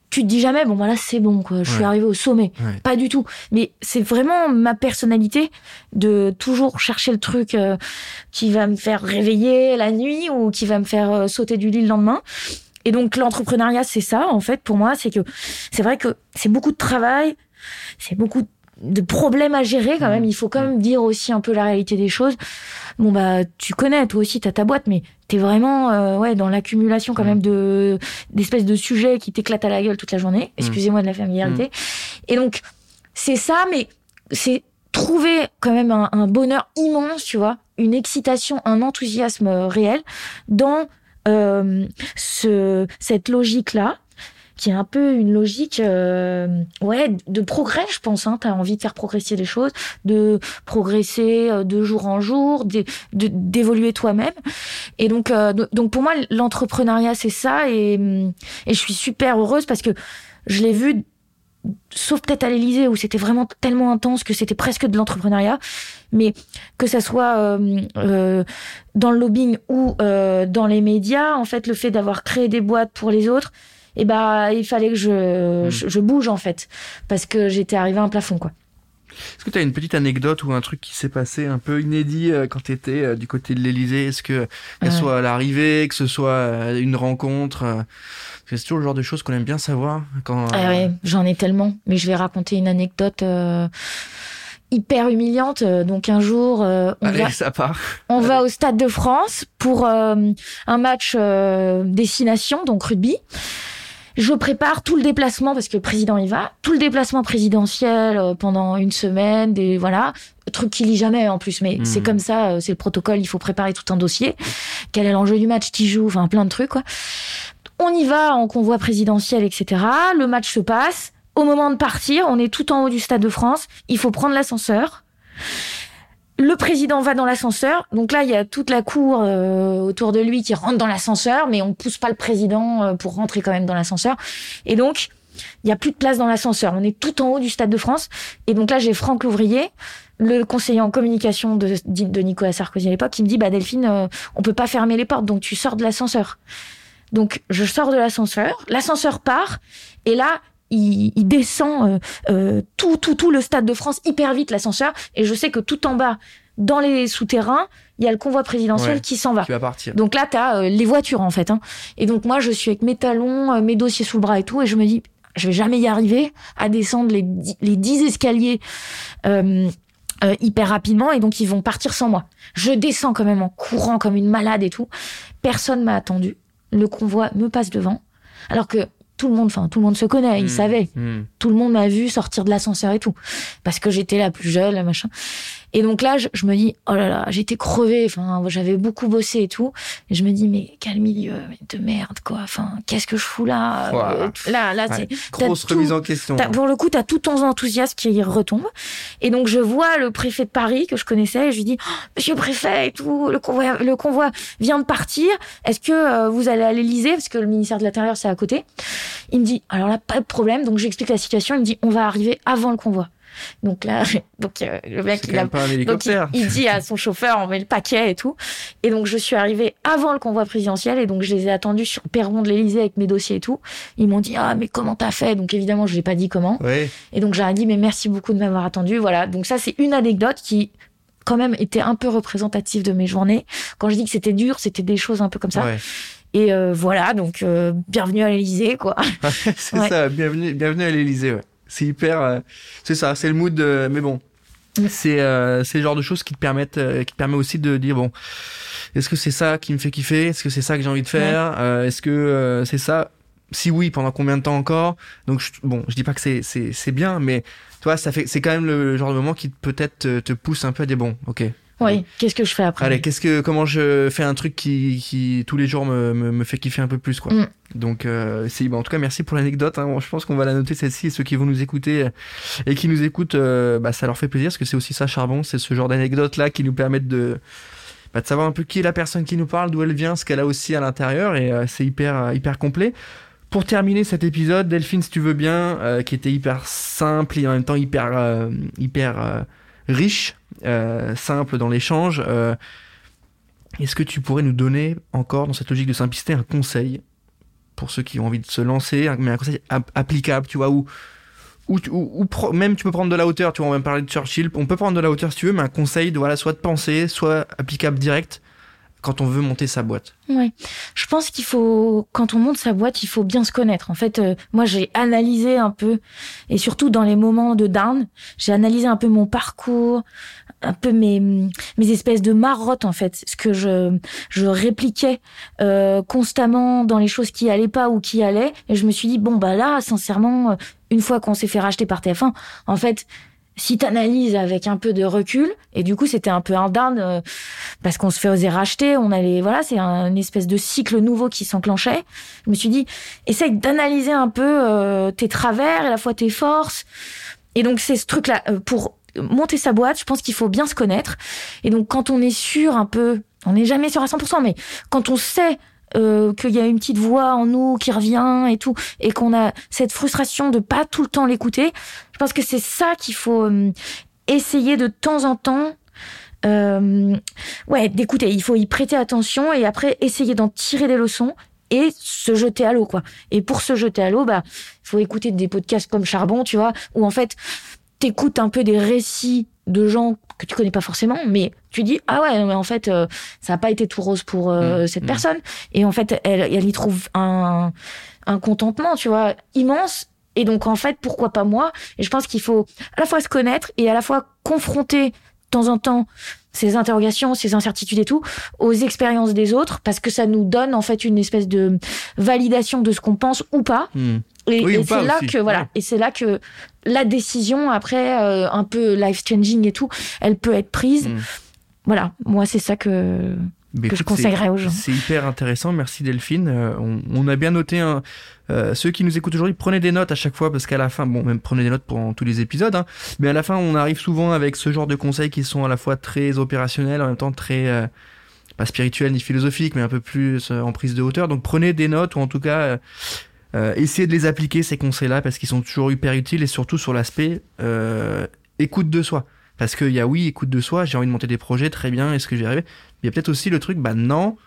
Tu te dis jamais, bon, voilà, c'est bon, quoi. Je suis arrivé au sommet. Ouais. Pas du tout. Mais c'est vraiment ma personnalité de toujours chercher le truc euh, qui va me faire réveiller la nuit ou qui va me faire euh, sauter du lit le lendemain. Et donc l'entrepreneuriat, c'est ça en fait pour moi, c'est que c'est vrai que c'est beaucoup de travail, c'est beaucoup de problèmes à gérer quand même. Il faut quand même dire aussi un peu la réalité des choses. Bon bah tu connais, toi aussi t'as ta boîte, mais t'es vraiment euh, ouais dans l'accumulation quand Mm. même de d'espèces de sujets qui t'éclatent à la gueule toute la journée. Excusez-moi de la familiarité. Et donc c'est ça, mais c'est trouver quand même un, un bonheur immense, tu vois, une excitation, un enthousiasme euh, réel dans euh, ce, cette logique-là qui est un peu une logique, euh, ouais, de progrès, je pense. Hein. T'as envie de faire progresser les choses, de progresser euh, de jour en jour, d'évoluer toi-même. Et donc, euh, donc pour moi, l'entrepreneuriat, c'est ça. Et, et je suis super heureuse parce que je l'ai vu sauf peut-être à l'Elysée où c'était vraiment tellement intense que c'était presque de l'entrepreneuriat, mais que ça soit euh, euh, dans le lobbying ou euh, dans les médias, en fait, le fait d'avoir créé des boîtes pour les autres, et eh ben, il fallait que je, hmm. je, bouge en fait, parce que j'étais arrivé à un plafond, quoi. Est-ce que tu as une petite anecdote ou un truc qui s'est passé un peu inédit quand tu étais du côté de l'Elysée Est-ce que, ce soit à l'arrivée, que ce soit une rencontre c'est toujours le genre de choses qu'on aime bien savoir. Quand, ah ouais, j'en ai tellement. Mais je vais raconter une anecdote euh, hyper humiliante. Donc un jour, euh, on, va, ça part. on va au Stade de France pour euh, un match destination, donc rugby. Je prépare tout le déplacement parce que le président y va, tout le déplacement présidentiel pendant une semaine, des voilà, truc qu'il lit jamais en plus, mais c'est hmm. comme ça, c'est le protocole, il faut préparer tout un dossier. Quel est l'enjeu du match, tu joues, enfin plein de trucs quoi. On y va en convoi présidentiel, etc. Le match se passe. Au moment de partir, on est tout en haut du Stade de France. Il faut prendre l'ascenseur. Le président va dans l'ascenseur. Donc là, il y a toute la cour euh, autour de lui qui rentre dans l'ascenseur, mais on pousse pas le président euh, pour rentrer quand même dans l'ascenseur. Et donc, il y a plus de place dans l'ascenseur. On est tout en haut du Stade de France. Et donc là, j'ai Franck Louvrier, le conseiller en communication de, de Nicolas Sarkozy à l'époque, qui me dit, bah Delphine, euh, on peut pas fermer les portes, donc tu sors de l'ascenseur. Donc je sors de l'ascenseur, l'ascenseur part, et là il, descend euh, euh, tout tout tout le stade de France hyper vite l'ascenseur, et je sais que tout en bas dans les souterrains, il y a le convoi présidentiel qui s'en va. Qui va partir. Donc là, tu as euh, les voitures, en fait. Hein. Et donc moi, je suis avec mes talons, mes dossiers sous le bras et tout, et je me dis, je vais jamais y arriver à descendre les, les 10 escaliers hyper rapidement, et donc ils vont partir sans moi. Je descends quand même en courant comme une malade et tout. Personne m'a attendu le convoi me passe devant, alors que tout le monde, enfin tout le monde se connaît, il mmh, savait. Mmh. Tout le monde m'a vu sortir de l'ascenseur et tout, parce que j'étais la plus jeune, machin. Et donc là, je, me dis, oh là là, j'étais crevée, enfin, j'avais beaucoup bossé et tout. Et je me dis, mais quel milieu de merde, quoi. Enfin, qu'est-ce que je fous là euh, Là, là, c'est... Grosse remise en question. Pour le coup, t'as tout ton enthousiasme qui retombe. Et donc, je vois le préfet de Paris, que je connaissais, et je lui dis, oh, monsieur le préfet et tout, le convoi, le convoi vient de partir. Est-ce que euh, vous allez à l'Elysée Parce que le ministère de l'Intérieur, c'est à côté. Il me dit, alors là, pas de problème. Donc, j'explique la situation. Il me dit, on va arriver avant le convoi. Donc là, donc euh, le mec il, a, donc il, dit à son chauffeur on met le paquet et tout. Et donc je suis arrivée avant le convoi présidentiel et donc je les ai attendus sur le perron de l'Élysée avec mes dossiers et tout. Ils m'ont dit ah mais comment t'as fait? Donc évidemment je n'ai pas dit comment. Et donc j'ai dit mais merci beaucoup de m'avoir attendu. Voilà. Donc ça c'est une anecdote qui quand même était un peu représentative de mes journées. Quand je dis que c'était dur, c'était des choses un peu comme ça. Et euh, voilà, donc euh, bienvenue à l'Élysée, quoi. c'est ça, bienvenue, bienvenue à l'Élysée, ouais. C'est hyper, euh, c'est ça, c'est le mood. De, mais bon, c'est euh, c'est le genre de choses qui te permettent, euh, qui te permet aussi de dire bon, est-ce que c'est ça qui me fait kiffer? Est-ce que c'est ça que j'ai envie de faire? Euh, Est-ce que c'est ça? Si oui, pendant combien de temps encore? Donc je, bon, je dis pas que c'est c'est c'est bien, mais toi, ça fait, c'est quand même le genre de moment qui peut-être te, te pousse un peu à dire bon, ok, oui, qu'est-ce que je fais après Allez, qu'est-ce que comment je fais un truc qui, qui tous les jours me, me, me fait kiffer un peu plus quoi. Mm. Donc euh, c'est bon, en tout cas merci pour l'anecdote. Hein. je pense qu'on va la noter celle-ci et ceux qui vont nous écouter euh, et qui nous écoutent, euh, bah, ça leur fait plaisir parce que c'est aussi ça charbon, c'est ce genre d'anecdote là qui nous permettent de bah, de savoir un peu qui est la personne qui nous parle, d'où elle vient, ce qu'elle a aussi à l'intérieur et euh, c'est hyper hyper complet. Pour terminer cet épisode, Delphine, si tu veux bien, qui était hyper simple et en même temps hyper hyper riche, simple dans l'échange. Euh, est-ce que tu pourrais nous donner encore, dans cette logique de simplicité, un conseil pour ceux qui ont envie de se lancer, mais un conseil applicable, tu vois, ou ou, même tu peux prendre de la hauteur, tu vois, on va parler de Churchill, on peut prendre de la hauteur si tu veux, mais un conseil de voilà, soit de penser, soit applicable direct quand on veut monter sa boîte. Ouais, je pense qu'il faut, quand on monte sa boîte, il faut bien se connaître. En fait, euh, moi, j'ai analysé un peu, et surtout dans les moments de down, j'ai analysé un peu mon parcours, un peu mes mes espèces de marottes en fait, ce que je je répliquais euh, constamment dans les choses qui allaient pas ou qui allaient, et je me suis dit bon bah là, sincèrement, euh, une fois qu'on s'est fait racheter par TF1, en fait, si t'analyses avec un peu de recul, et du coup c'était un peu un euh, parce qu'on se oser racheter, on allait voilà, c'est un, une espèce de cycle nouveau qui s'enclenchait. Je me suis dit, essaye d'analyser un peu euh, tes travers et à la fois tes forces. Et donc c'est ce truc-là euh, pour monter sa boîte, je pense qu'il faut bien se connaître. Et donc quand on est sûr un peu, on n'est jamais sûr à 100%, mais quand on sait euh, qu'il y a une petite voix en nous qui revient et tout, et qu'on a cette frustration de pas tout le temps l'écouter. Je pense que c'est ça qu'il faut euh, essayer de temps en temps. Euh, ouais, d'écouter. Il faut y prêter attention et après essayer d'en tirer des leçons et se jeter à l'eau, quoi. Et pour se jeter à l'eau, bah, faut écouter des podcasts comme Charbon, tu vois, où en fait, t'écoutes un peu des récits de gens que tu connais pas forcément, mais tu dis ah ouais, mais en fait euh, ça a pas été tout rose pour euh, mmh, cette mmh. personne, et en fait elle, elle y trouve un, un contentement, tu vois, immense. Et donc en fait pourquoi pas moi? Et je pense qu'il faut à la fois se connaître et à la fois confronter de temps en temps ces interrogations, ces incertitudes et tout, aux expériences des autres, parce que ça nous donne en fait une espèce de validation de ce qu'on pense ou pas. Et, c'est là que voilà, et c'est là que la décision après euh, un peu life changing et tout, elle peut être prise. Hmm. Voilà, moi c'est ça que que je conseillerais aux gens. C'est hyper intéressant, merci Delphine. Euh, on, a bien noté, hein, euh, ceux qui nous écoutent aujourd'hui, prenez des notes à chaque fois parce qu'à la fin, bon, même prenez des notes pour tous les épisodes, hein, mais à la fin, on arrive souvent avec ce genre de conseils qui sont à la fois très opérationnels, en même temps très euh, pas spirituels ni philosophiques, mais un peu plus en prise de hauteur. Donc prenez des notes ou en tout cas essayez de les appliquer ces conseils-là parce qu'ils sont toujours hyper utiles et surtout sur l'aspect écoute de soi. Parce qu'il y a oui, écoute de soi, j'ai envie de monter des projets, très bien, est-ce que j'y arriver Il y a peut-être aussi le truc, bah non,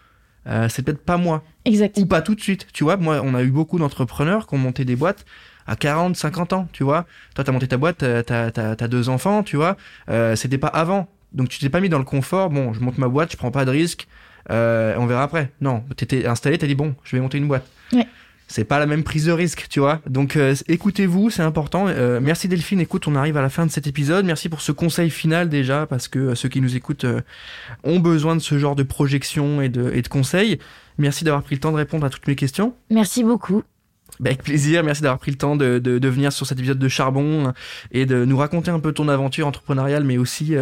euh, c'est peut-être pas moi. Exact. Ou pas tout de suite. Tu vois, moi, on a eu beaucoup d'entrepreneurs qui ont monté des boîtes à 40, 50 ans, tu vois. Toi, t'as monté ta boîte, t'as, t'as, t'as deux enfants, tu vois. Euh, c'était pas avant. Donc, tu t'es pas mis dans le confort. Bon, je monte ma boîte, je prends pas de risques. Euh, on verra après. Non, t'étais installé, t'as dit bon, je vais monter une boîte. Ouais c'est pas la même prise de risque, tu vois. Donc euh, écoutez-vous, c'est important. Euh, merci Delphine, écoute, on arrive à la fin de cet épisode. Merci pour ce conseil final déjà, parce que euh, ceux qui nous écoutent ont besoin de ce genre de projection et de, et de conseils. Merci d'avoir pris le temps de répondre à toutes mes questions. Merci beaucoup. Bah, avec plaisir, merci d'avoir pris le temps de, de, de, venir sur cet épisode de Charbon et de nous raconter un peu ton aventure entrepreneuriale, mais aussi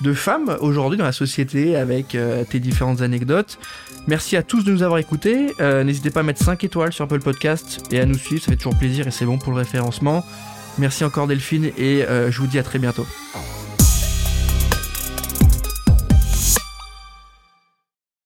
de femme aujourd'hui dans la société avec tes différentes anecdotes. Merci à tous de nous avoir écoutés. Euh, n'hésitez pas à mettre 5 étoiles sur Apple Podcast et à nous suivre, ça fait toujours plaisir et c'est bon pour le référencement. Merci encore Delphine et je vous dis à très bientôt.